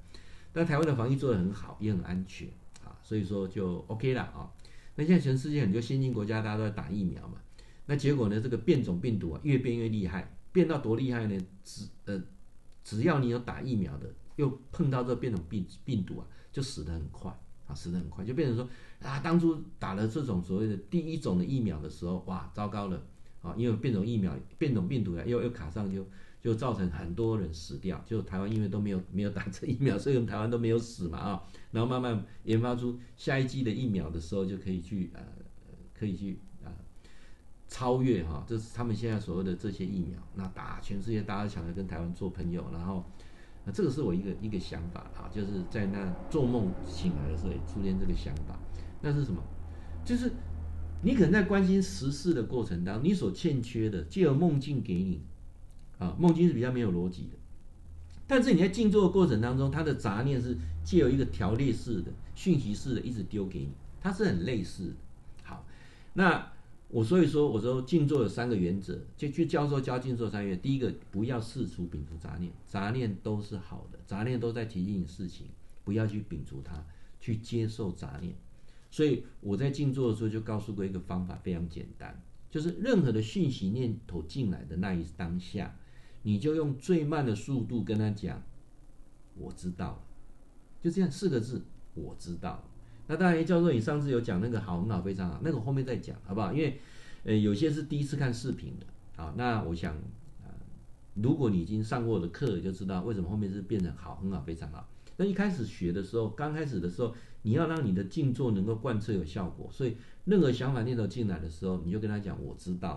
但台湾的防疫做得很好，也很安全啊，所以说就 OK 了啊。那现在全世界很多先进国家大家都在打疫苗嘛，那结果呢，这个变种病毒啊越变越厉害，变到多厉害呢？只呃只要你有打疫苗的，又碰到这个变种病病毒啊，就死得很快啊，死得很快，就变成说啊，当初打了这种所谓的第一种的疫苗的时候，哇，糟糕了啊，因为变种疫苗变种病毒啊又又卡上就。就造成很多人死掉，就台湾因为都没有没有打这疫苗，所以我们台湾都没有死嘛啊，然后慢慢研发出下一季的疫苗的时候，就可以去呃可以去啊、呃、超越哈，这是他们现在所谓的这些疫苗，那打全世界大家都想着跟台湾做朋友，然后这个是我一个一个想法啊，就是在那做梦醒来的时候也出现这个想法，那是什么？就是你可能在关心时事的过程当中，你所欠缺的，借由梦境给你。啊，梦境是比较没有逻辑的，但是你在静坐的过程当中，它的杂念是借由一个条列式的、讯息式的，一直丢给你，它是很类似的。好，那我所以说，我说静坐有三个原则，就去教授教静坐三个原则。第一个，不要试图摒除杂念，杂念都是好的，杂念都在提醒你事情，不要去摒除它，去接受杂念。所以我在静坐的时候就告诉过一个方法，非常简单，就是任何的讯息念头进来的那一当下。你就用最慢的速度跟他讲，我知道了，就这样四个字，我知道了。那当然，教授，你上次有讲那个好，很好，非常好，那个后面再讲，好不好？因为，呃，有些是第一次看视频的，好，那我想，呃，如果你已经上过我的课，就知道为什么后面是变成好，很好，非常好。那一开始学的时候，刚开始的时候，你要让你的静坐能够贯彻有效果，所以任何想法念头进来的时候，你就跟他讲，我知道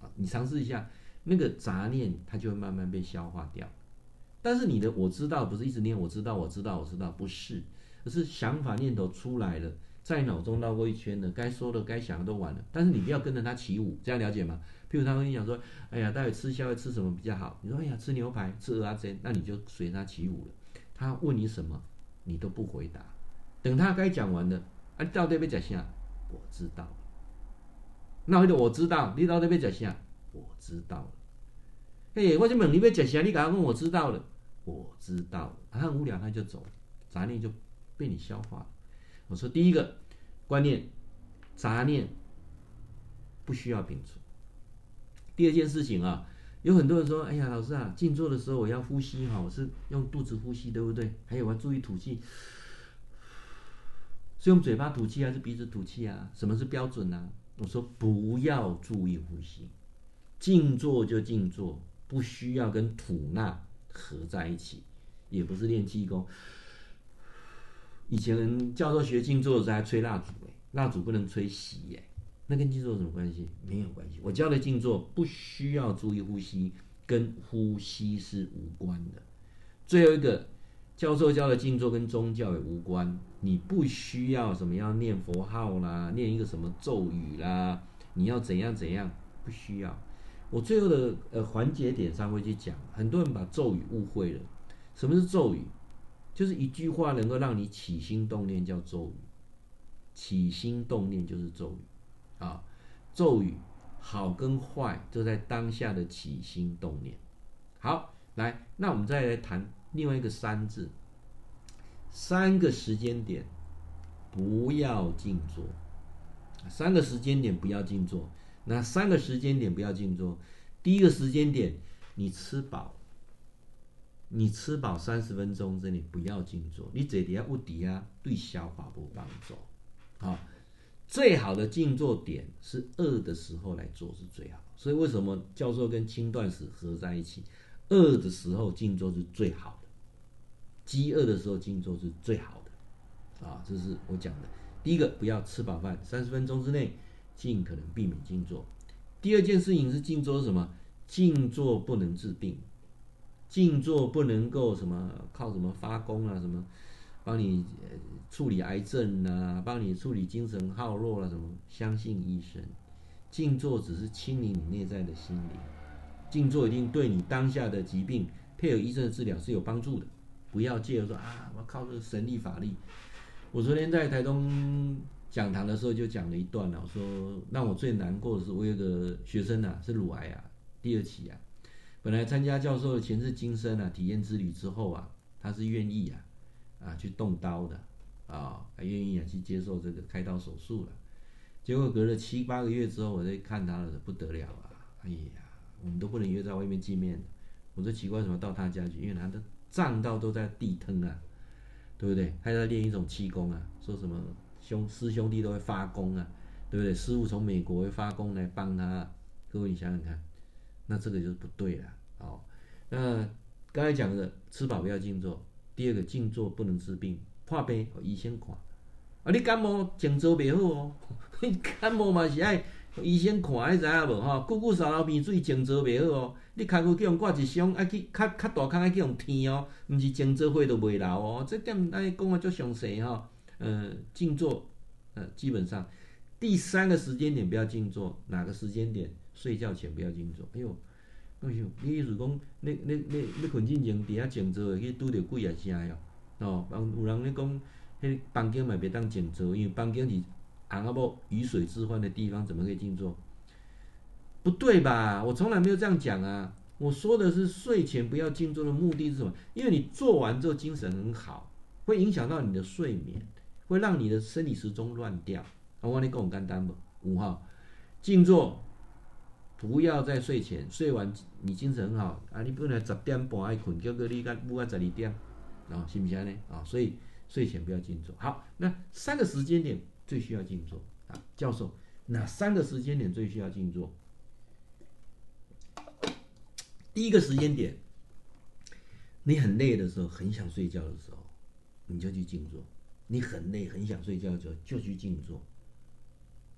了，啊，你尝试一下。那个杂念，它就会慢慢被消化掉。但是你的我知道不是一直念我知道我知道我知道，不是，而是想法念头出来了，在脑中绕过一圈了，该说的该想的都完了。但是你不要跟着他起舞，这样了解吗？譬如他跟你讲说，哎呀，待会吃宵夜吃什么比较好？你说哎呀，吃牛排吃蚵仔煎，那你就随他起舞了。他问你什么，你都不回答。等他该讲完了，啊，到底要讲啥？我知道。那回头我知道，你到底要讲啥？我知道了。嘿，我就问你要讲啥？你刚刚问我知道了，我知道了。他很无聊，他就走了，杂念就被你消化了。我说第一个观念，杂念不需要摒除。第二件事情啊，有很多人说，哎呀，老师啊，静坐的时候我要呼吸哈，我是用肚子呼吸，对不对？还有我要注意吐气，是用嘴巴吐气还是鼻子吐气啊？什么是标准呢、啊？我说不要注意呼吸，静坐就静坐。不需要跟吐纳合在一起，也不是练气功。以前教授学静坐的时候还吹蜡烛，蜡烛不能吹熄，哎，那跟静坐有什么关系？没有关系。我教的静坐不需要注意呼吸，跟呼吸是无关的。最后一个，教授教的静坐跟宗教也无关，你不需要什么要念佛号啦，念一个什么咒语啦，你要怎样怎样，不需要。我最后的呃环节点上会去讲，很多人把咒语误会了。什么是咒语？就是一句话能够让你起心动念叫咒语，起心动念就是咒语啊。咒语好跟坏就在当下的起心动念。好，来，那我们再来谈另外一个三字，三个时间点不要静坐，三个时间点不要静坐。那三个时间点不要静坐。第一个时间点，你吃饱，你吃饱三十分钟之内不要静坐。你这底下物底下对消化不帮助。好，最好的静坐点是饿的时候来做是最好。所以为什么教授跟轻断食合在一起？饿的时候静坐是最好的，饥饿的时候静坐是最好的。啊，这是我讲的。第一个，不要吃饱饭三十分钟之内。尽可能避免静坐。第二件事情是静坐是什么？静坐不能治病，静坐不能够什么靠什么发功啊，什么帮你处理癌症啊，帮你处理精神耗弱啊，什么？相信医生，静坐只是清理你内在的心灵。静坐一定对你当下的疾病配合医生的治疗是有帮助的。不要借着说啊，我靠这个神力法力。我昨天在台东。讲堂的时候就讲了一段了，我说让我最难过的是，我有个学生啊，是乳癌啊，第二期啊，本来参加教授的前世今生啊，体验之旅之后啊，他是愿意啊啊去动刀的啊，还愿意啊去接受这个开刀手术了。结果隔了七八个月之后，我再看他了，不得了啊！哎呀，我们都不能约在外面见面。我说奇怪，什么到他家去？因为他的站道都在地腾啊，对不对？他在练一种气功啊，说什么兄师兄弟都会发功啊，对不对？师傅从美国会发功来帮他。各位你想想看，那这个就是不对了。好，那刚才讲的吃饱不要静坐，第二个静坐不能治病，破病互医生看。啊，你感冒静坐袂好哦，*laughs* 感冒嘛是爱医生看，你知影无吼？久久烧流鼻水静坐袂好哦。你开过去用挂一箱，爱去较较大坑爱去用天哦，毋是静坐会都袂流哦。这点咱讲啊足详细吼。呃，静坐，呃，基本上第三个时间点不要静坐，哪个时间点？睡觉前不要静坐。哎呦，哎呦，你意思讲，你你你你困进前伫遐静坐会去拄着鬼啊声哟？哦，有人咧讲，迄房间嘛别当静坐，因为房间是红阿某鱼水之欢的地方，怎么可以静坐？不对吧？我从来没有这样讲啊！我说的是睡前不要静坐的目的是什么？因为你做完之后精神很好，会影响到你的睡眠，会让你的生理时钟乱掉。我跟你讲简单不？五号静坐，不要在睡前睡完，你精神很好啊！你本来十点半爱困，结果你干不到十二点，啊，行不行呢？啊，所以睡前不要静坐。好，那三个时间点最需要静坐啊？教授，哪三个时间点最需要静坐？第一个时间点，你很累的时候，很想睡觉的时候，你就去静坐。你很累，很想睡觉的时候，就去静坐。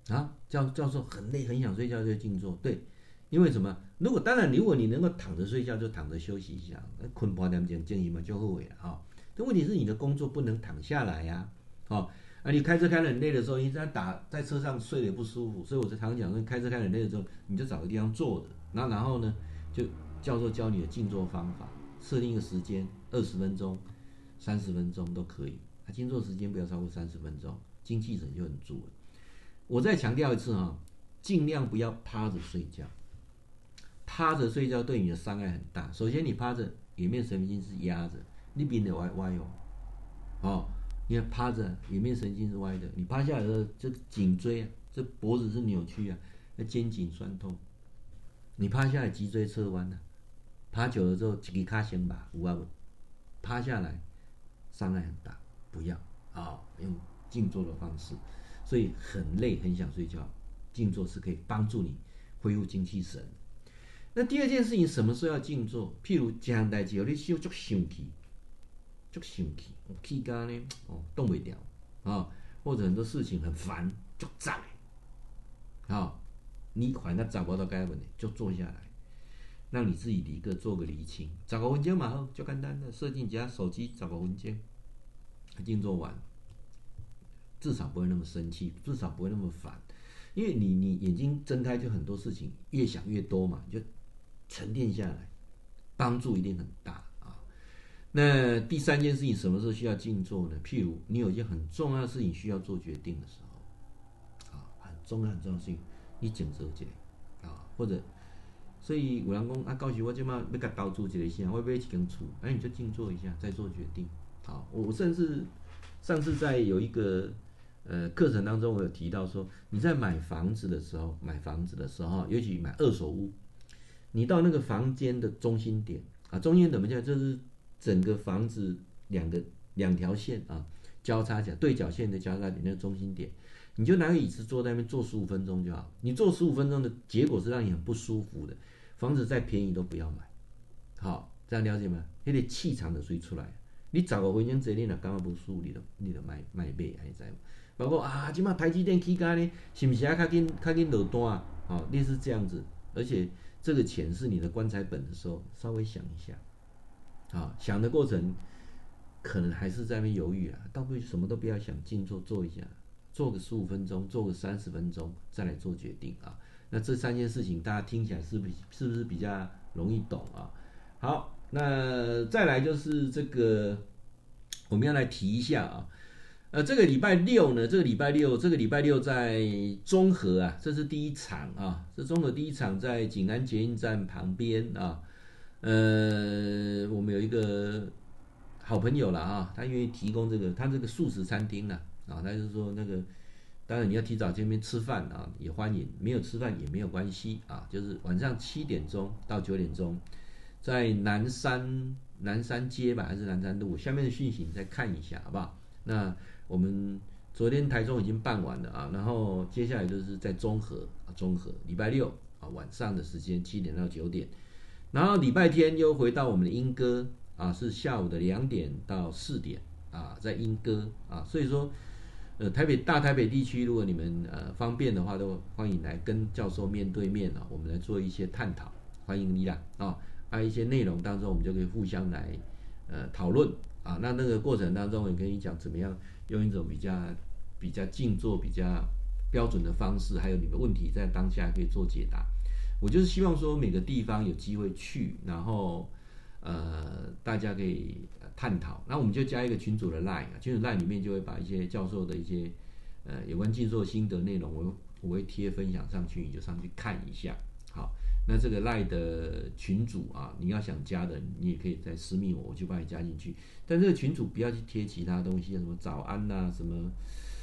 啊，教教授很累，很想睡觉就静坐。对，因为什么？如果当然，如果你能够躺着睡觉，就躺着休息一下，困八点钟建议嘛就后悔了啊。但问题是你的工作不能躺下来呀。哦，啊，你开车开得很累的时候，你在打在车上睡得也不舒服，所以我在常讲说，开车开得很累的时候，你就找个地方坐着，那然后呢，就。教授教你的静坐方法，设定一个时间，二十分钟、三十分钟都可以。啊，静坐时间不要超过三十分钟，精气神就很足了。我再强调一次哈，尽量不要趴着睡觉。趴着睡觉对你的伤害很大。首先，你趴着，颜面神经是压着，你边的歪歪哦。哦，你看趴着，颜面神经是歪的，你趴下来的时候，这颈椎啊，这脖子是扭曲啊，那肩颈酸痛。你趴下来，脊椎侧弯了。趴久了之后，脊卡先吧，五啊五，趴下来，伤害很大，不要啊、用静坐的方式，所以很累，很想睡觉，静坐是可以帮助你恢复精气神。那第二件事情，什么时候要静坐？譬如这样代志，你就足生气，足生气，气干呢？哦，动不了啊、哦，或者很多事情很烦，就站，啊、哦，你反正找不到该问题，就坐下来。让你自己一个做个厘清，找个文件嘛好，就简单的设定一下手机，十五分钟，静坐完，至少不会那么生气，至少不会那么烦，因为你你眼睛睁开就很多事情，越想越多嘛，就沉淀下来，帮助一定很大啊。那第三件事情，什么时候需要静坐呢？譬如你有一件很重要的事情需要做决定的时候，啊，很重要很重要的事情，你静坐一下啊，或者。所以有人讲啊，告诉我即马要甲投资一个啥，我买一间厝，哎，你就静坐一下，再做决定。好，我甚至上次在有一个呃课程当中，我有提到说，你在买房子的时候，买房子的时候，尤其买二手屋，你到那个房间的中心点啊，中心点怎么讲？就是整个房子两个两条线啊交叉起来，对角线的交叉点那个中心点。你就拿个椅子坐在那边坐十五分钟就好。你坐十五分钟的结果是让你很不舒服的。房子再便宜都不要买。好，这样了解吗？那个气场的水出来。你十五分钟坐，你若感觉不舒服，你就你就买买买，还在。包括啊，今嘛台积电起价呢，是不是啊？较紧较紧落单啊？好，类似这样子。而且这个钱是你的棺材本的时候，稍微想一下。啊，想的过程可能还是在那犹豫啊，倒不如什么都不要想，静坐坐一下。做个十五分钟，做个三十分钟，再来做决定啊。那这三件事情，大家听起来是不是是不是比较容易懂啊？好，那再来就是这个，我们要来提一下啊。呃，这个礼拜六呢，这个礼拜六，这个礼拜六在中和啊，这是第一场啊，这中和第一场在景安捷运站旁边啊。呃，我们有一个好朋友了啊，他愿意提供这个，他这个素食餐厅呢，啊，他就说那个，当然你要提早见面吃饭啊，也欢迎，没有吃饭也没有关系啊，就是晚上七点钟到九点钟，在南山南山街吧，还是南山路下面的讯息你再看一下，好不好？那我们昨天台中已经办完了啊，然后接下来就是在中和啊，中和礼拜六啊晚上的时间七点到九点。然后礼拜天又回到我们的莺歌啊，是下午的两点到四点啊，在莺歌啊，所以说，呃，台北大台北地区，如果你们呃方便的话，都欢迎来跟教授面对面啊，我们来做一些探讨，欢迎你啦啊，啊一些内容当中，我们就可以互相来呃讨论啊，那那个过程当中，我跟你讲怎么样用一种比较比较静坐、比较标准的方式，还有你的问题在当下可以做解答。我就是希望说每个地方有机会去，然后呃大家可以探讨。那我们就加一个群组的 line，群组 line 里面就会把一些教授的一些呃有关静坐心得内容，我我会贴分享上去，你就上去看一下。好，那这个赖的群主啊，你要想加的，你也可以再私密我，我就把你加进去。但这个群主不要去贴其他东西，什么早安呐、啊，什么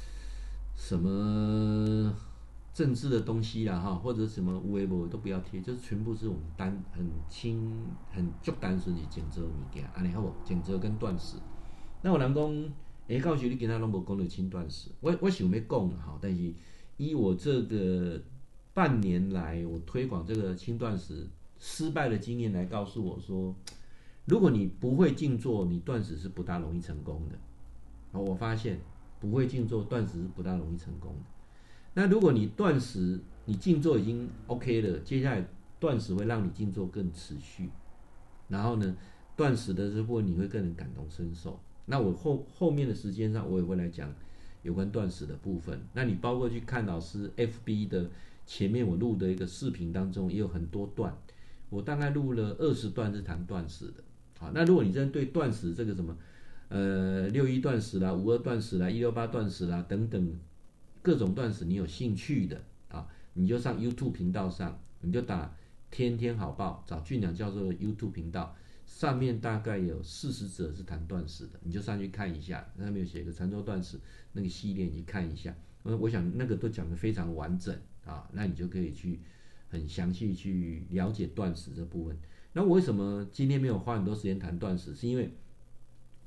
*laughs* 什么。政治的东西啦，哈，或者什么微博都不要贴，就是全部是我们单很轻很足单纯的静坐物件，安尼好不？静坐跟断食。那我人讲，诶，教授你跟他拢无讲到轻断食，我我想要讲哈，但是以我这个半年来我推广这个轻断食失败的经验来告诉我说，如果你不会静坐，你断食是不大容易成功的。好，我发现不会静坐断食是不大容易成功的。那如果你断食，你静坐已经 OK 了，接下来断食会让你静坐更持续，然后呢，断食的时候你会更能感同身受。那我后后面的时间上，我也会来讲有关断食的部分。那你包括去看老师 FB 的前面我录的一个视频当中，也有很多段，我大概录了二十段是谈断食的。好，那如果你真的对断食这个什么，呃，六一断食啦，五二断食啦，一六八断食啦等等。各种断食你有兴趣的啊，你就上 YouTube 频道上，你就打“天天好报”，找俊良教授的 YouTube 频道，上面大概有四十则是谈断食的，你就上去看一下，上面有写一个禅坐断食那个系列，你看一下。我我想那个都讲的非常完整啊，那你就可以去很详细去了解断食这部分。那我为什么今天没有花很多时间谈断食？是因为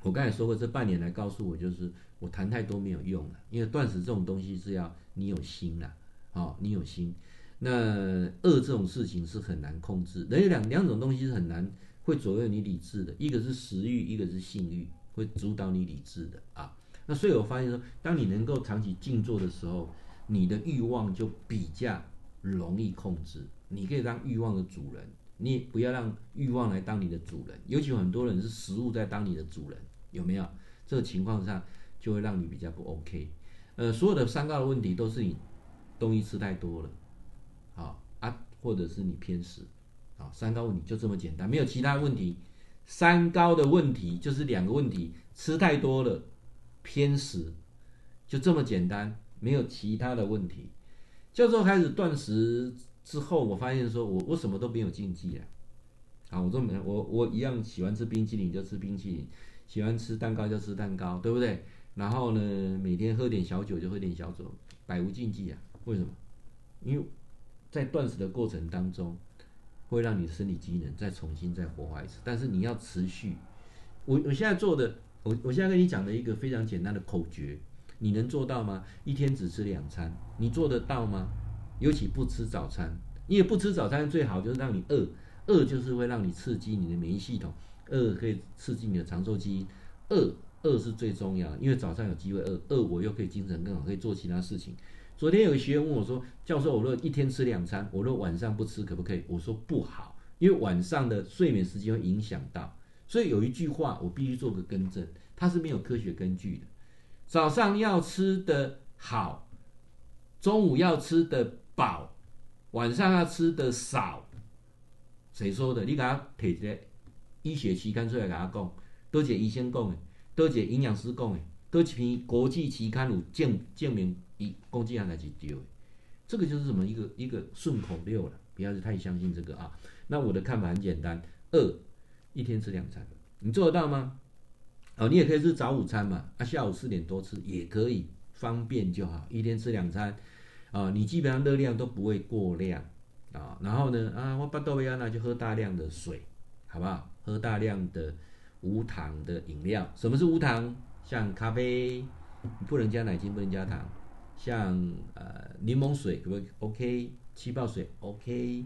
我刚才说过，这半年来告诉我就是。我谈太多没有用了，因为断食这种东西是要你有心了啊，你有心。那饿这种事情是很难控制，人有两两种东西是很难会左右你理智的，一个是食欲，一个是性欲，会主导你理智的啊。那所以我发现说，当你能够长期静坐的时候，你的欲望就比较容易控制，你可以当欲望的主人，你也不要让欲望来当你的主人。尤其很多人是食物在当你的主人，有没有？这个情况下。就会让你比较不 OK，呃，所有的三高的问题都是你东西吃太多了，好啊，或者是你偏食，啊，三高问题就这么简单，没有其他问题。三高的问题就是两个问题：吃太多了，偏食，就这么简单，没有其他的问题。教授开始断食之后，我发现说我我什么都没有禁忌啊，啊，我说没我我一样喜欢吃冰淇淋就吃冰淇淋，喜欢吃蛋糕就吃蛋糕，对不对？然后呢，每天喝点小酒就喝点小酒，百无禁忌啊。为什么？因为在断食的过程当中，会让你的身体机能再重新再活化一次。但是你要持续。我我现在做的，我我现在跟你讲的一个非常简单的口诀，你能做到吗？一天只吃两餐，你做得到吗？尤其不吃早餐，因为不吃早餐最好就是让你饿，饿就是会让你刺激你的免疫系统，饿可以刺激你的长寿基因，饿。饿是最重要的，因为早上有机会饿，饿我又可以精神更好，可以做其他事情。昨天有个学员问我说：“教授，我若一天吃两餐，我若晚上不吃可不可以？”我说不好，因为晚上的睡眠时间会影响到。所以有一句话我必须做个更正，它是没有科学根据的。早上要吃得好，中午要吃得饱，晚上要吃得少。谁说的？你给他提一个医学期刊出来给他讲，多谢医生讲的。多几个营养师讲的，多几篇国际期刊有证证明，一公斤还是对的。这个就是什么一个一个顺口溜了，不要太相信这个啊。那我的看法很简单，饿，一天吃两餐，你做得到吗？哦，你也可以是早午餐嘛，啊，下午四点多吃也可以，方便就好，一天吃两餐，啊，你基本上热量都不会过量啊。然后呢，啊，我巴豆维亚那就喝大量的水，好不好？喝大量的无糖的饮料。什么是无糖？像咖啡，不能加奶精，不能加糖。像呃柠檬水可不可以？OK，气泡水 OK，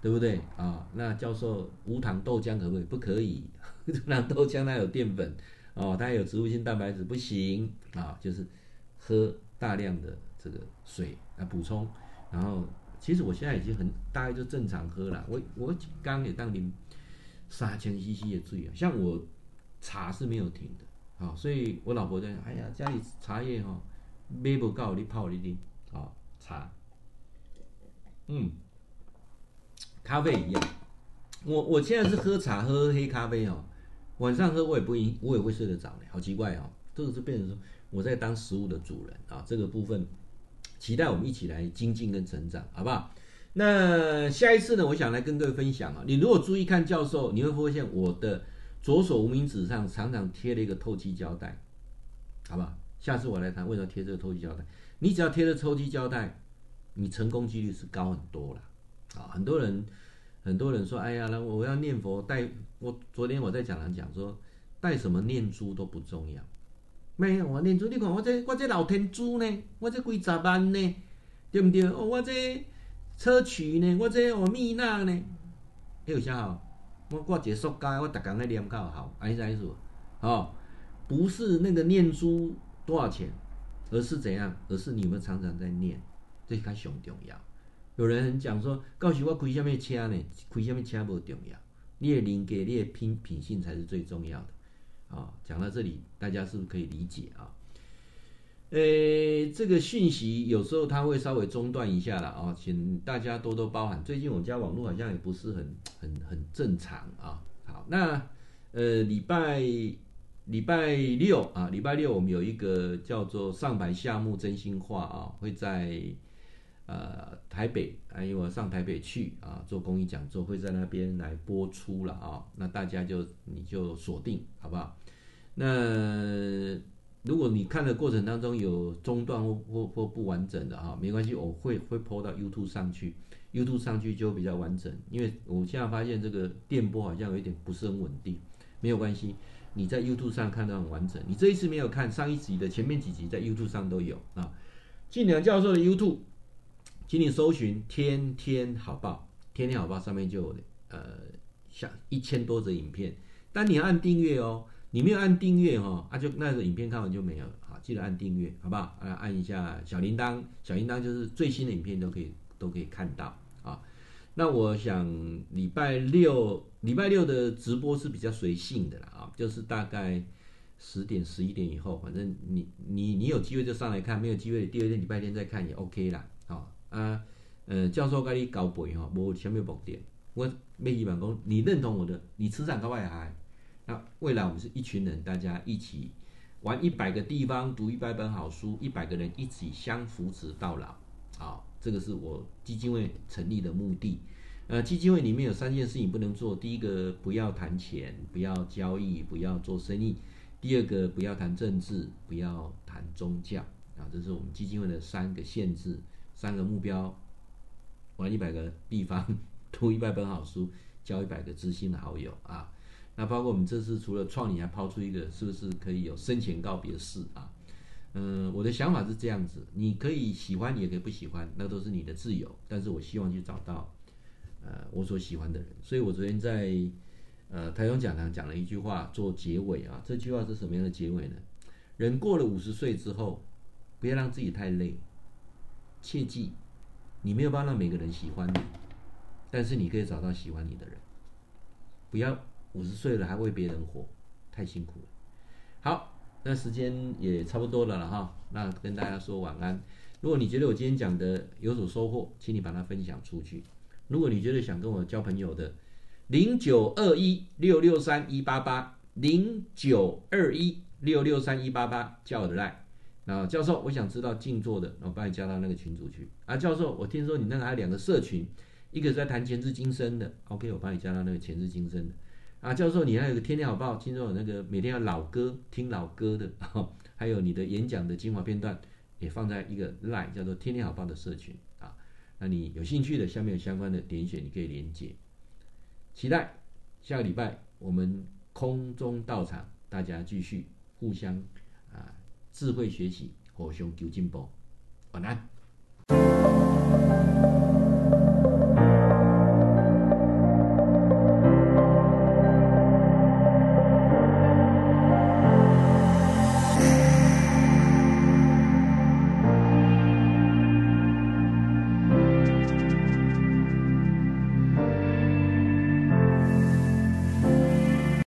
对不对啊？那教授无糖豆浆可不可以？不可以，无糖豆浆它有淀粉哦，它有植物性蛋白质，不行啊。就是喝大量的这个水来补充。然后其实我现在已经很大概就正常喝了。我我刚也当你三千 CC 的水啊，像我茶是没有停的啊，所以我老婆在哎呀，家里茶叶哈。买不够你泡你啉，好茶，嗯，咖啡一样。我我现在是喝茶喝黑咖啡哦，晚上喝我也不会我也会睡得着，好奇怪哦。这个是变成说我在当食物的主人啊，这个部分期待我们一起来精进跟成长，好不好？那下一次呢，我想来跟各位分享啊。你如果注意看教授，你会发现我的左手无名指上常常贴了一个透气胶带，好不好？下次我来谈为什么贴这个透气胶带。你只要贴了透气胶带，你成功几率是高很多了。啊，很多人很多人说，哎呀，那我要念佛带我。昨天我在讲堂讲说，带什么念珠都不重要。没有我念珠，你看我这我这老天珠呢，我这几十万呢，对不对？哦，我这砗磲呢，我这阿弥那呢，有啥好？我挂一个塑胶，我逐工在念较好，安尼啥意思？哦，不是那个念珠。多少钱？而是怎样？而是你们常常在念，这才上重要。有人讲说，告诉我开什么车呢？开什么车不重要，你的人格、你的品性才是最重要的。啊、讲到这里，大家是不是可以理解啊？呃，这个讯息有时候它会稍微中断一下了啊，请大家多多包涵。最近我家网络好像也不是很很很正常啊。好，那呃礼拜。礼拜六啊，礼拜六我们有一个叫做上白夏木真心话啊，会在呃台北，因为我上台北去啊做公益讲座，会在那边来播出了啊。那大家就你就锁定好不好？那如果你看的过程当中有中断或或或不完整的哈，没关系，我会会 po 到 YouTube 上去，YouTube 上去就比较完整。因为我现在发现这个电波好像有一点不是很稳定，没有关系。你在 YouTube 上看到很完整，你这一次没有看上一集的前面几集，在 YouTube 上都有啊。晋良教授的 YouTube，请你搜寻“天天好报”，“天天好报”上面就有呃像一千多则影片，但你要按订阅哦。你没有按订阅哦，啊就那个影片看完就没有了好。记得按订阅，好不好？啊，按一下小铃铛，小铃铛就是最新的影片都可以都可以看到啊。那我想礼拜六礼拜六的直播是比较随性的啦啊，就是大概十点十一点以后，反正你你你有机会就上来看，没有机会第二天礼拜天再看也 OK 啦。啊啊，呃，教授跟你交陪哈，无什么目的，我每一晚讲，你认同我的，你磁场高外还，那未来我们是一群人，大家一起玩一百个地方，读一百本好书，一百个人一起相扶持到老，好。这个是我基金会成立的目的，呃，基金会里面有三件事情不能做，第一个不要谈钱，不要交易，不要做生意；第二个不要谈政治，不要谈宗教，啊，这是我们基金会的三个限制，三个目标：玩一百个地方，*laughs* 读一百本好书，交一百个知心的好友啊。那包括我们这次除了创意，还抛出一个，是不是可以有生前告别式啊？嗯，我的想法是这样子，你可以喜欢，你也可以不喜欢，那都是你的自由。但是我希望去找到，呃，我所喜欢的人。所以我昨天在，呃，台中讲堂讲了一句话做结尾啊。这句话是什么样的结尾呢？人过了五十岁之后，不要让自己太累。切记，你没有办法让每个人喜欢你，但是你可以找到喜欢你的人。不要五十岁了还为别人活，太辛苦了。好。那时间也差不多了了哈，那跟大家说晚安。如果你觉得我今天讲的有所收获，请你把它分享出去。如果你觉得想跟我交朋友的，零九二一六六三一八八零九二一六六三一八八叫我的来。那教授，我想知道静坐的，我帮你加到那个群组去。啊，教授，我听说你那个还有两个社群。一个是在谈前世今生的，OK，我帮你加到那个前世今生的。啊，教授，你还有个天天好报，听说有那个每天要老歌听老歌的，还有你的演讲的精华片段也放在一个 LINE 叫做天天好报的社群啊。那你有兴趣的，下面有相关的点选，你可以连接。期待下个礼拜我们空中到场，大家继续互相智慧学习，互相求进步。晚安。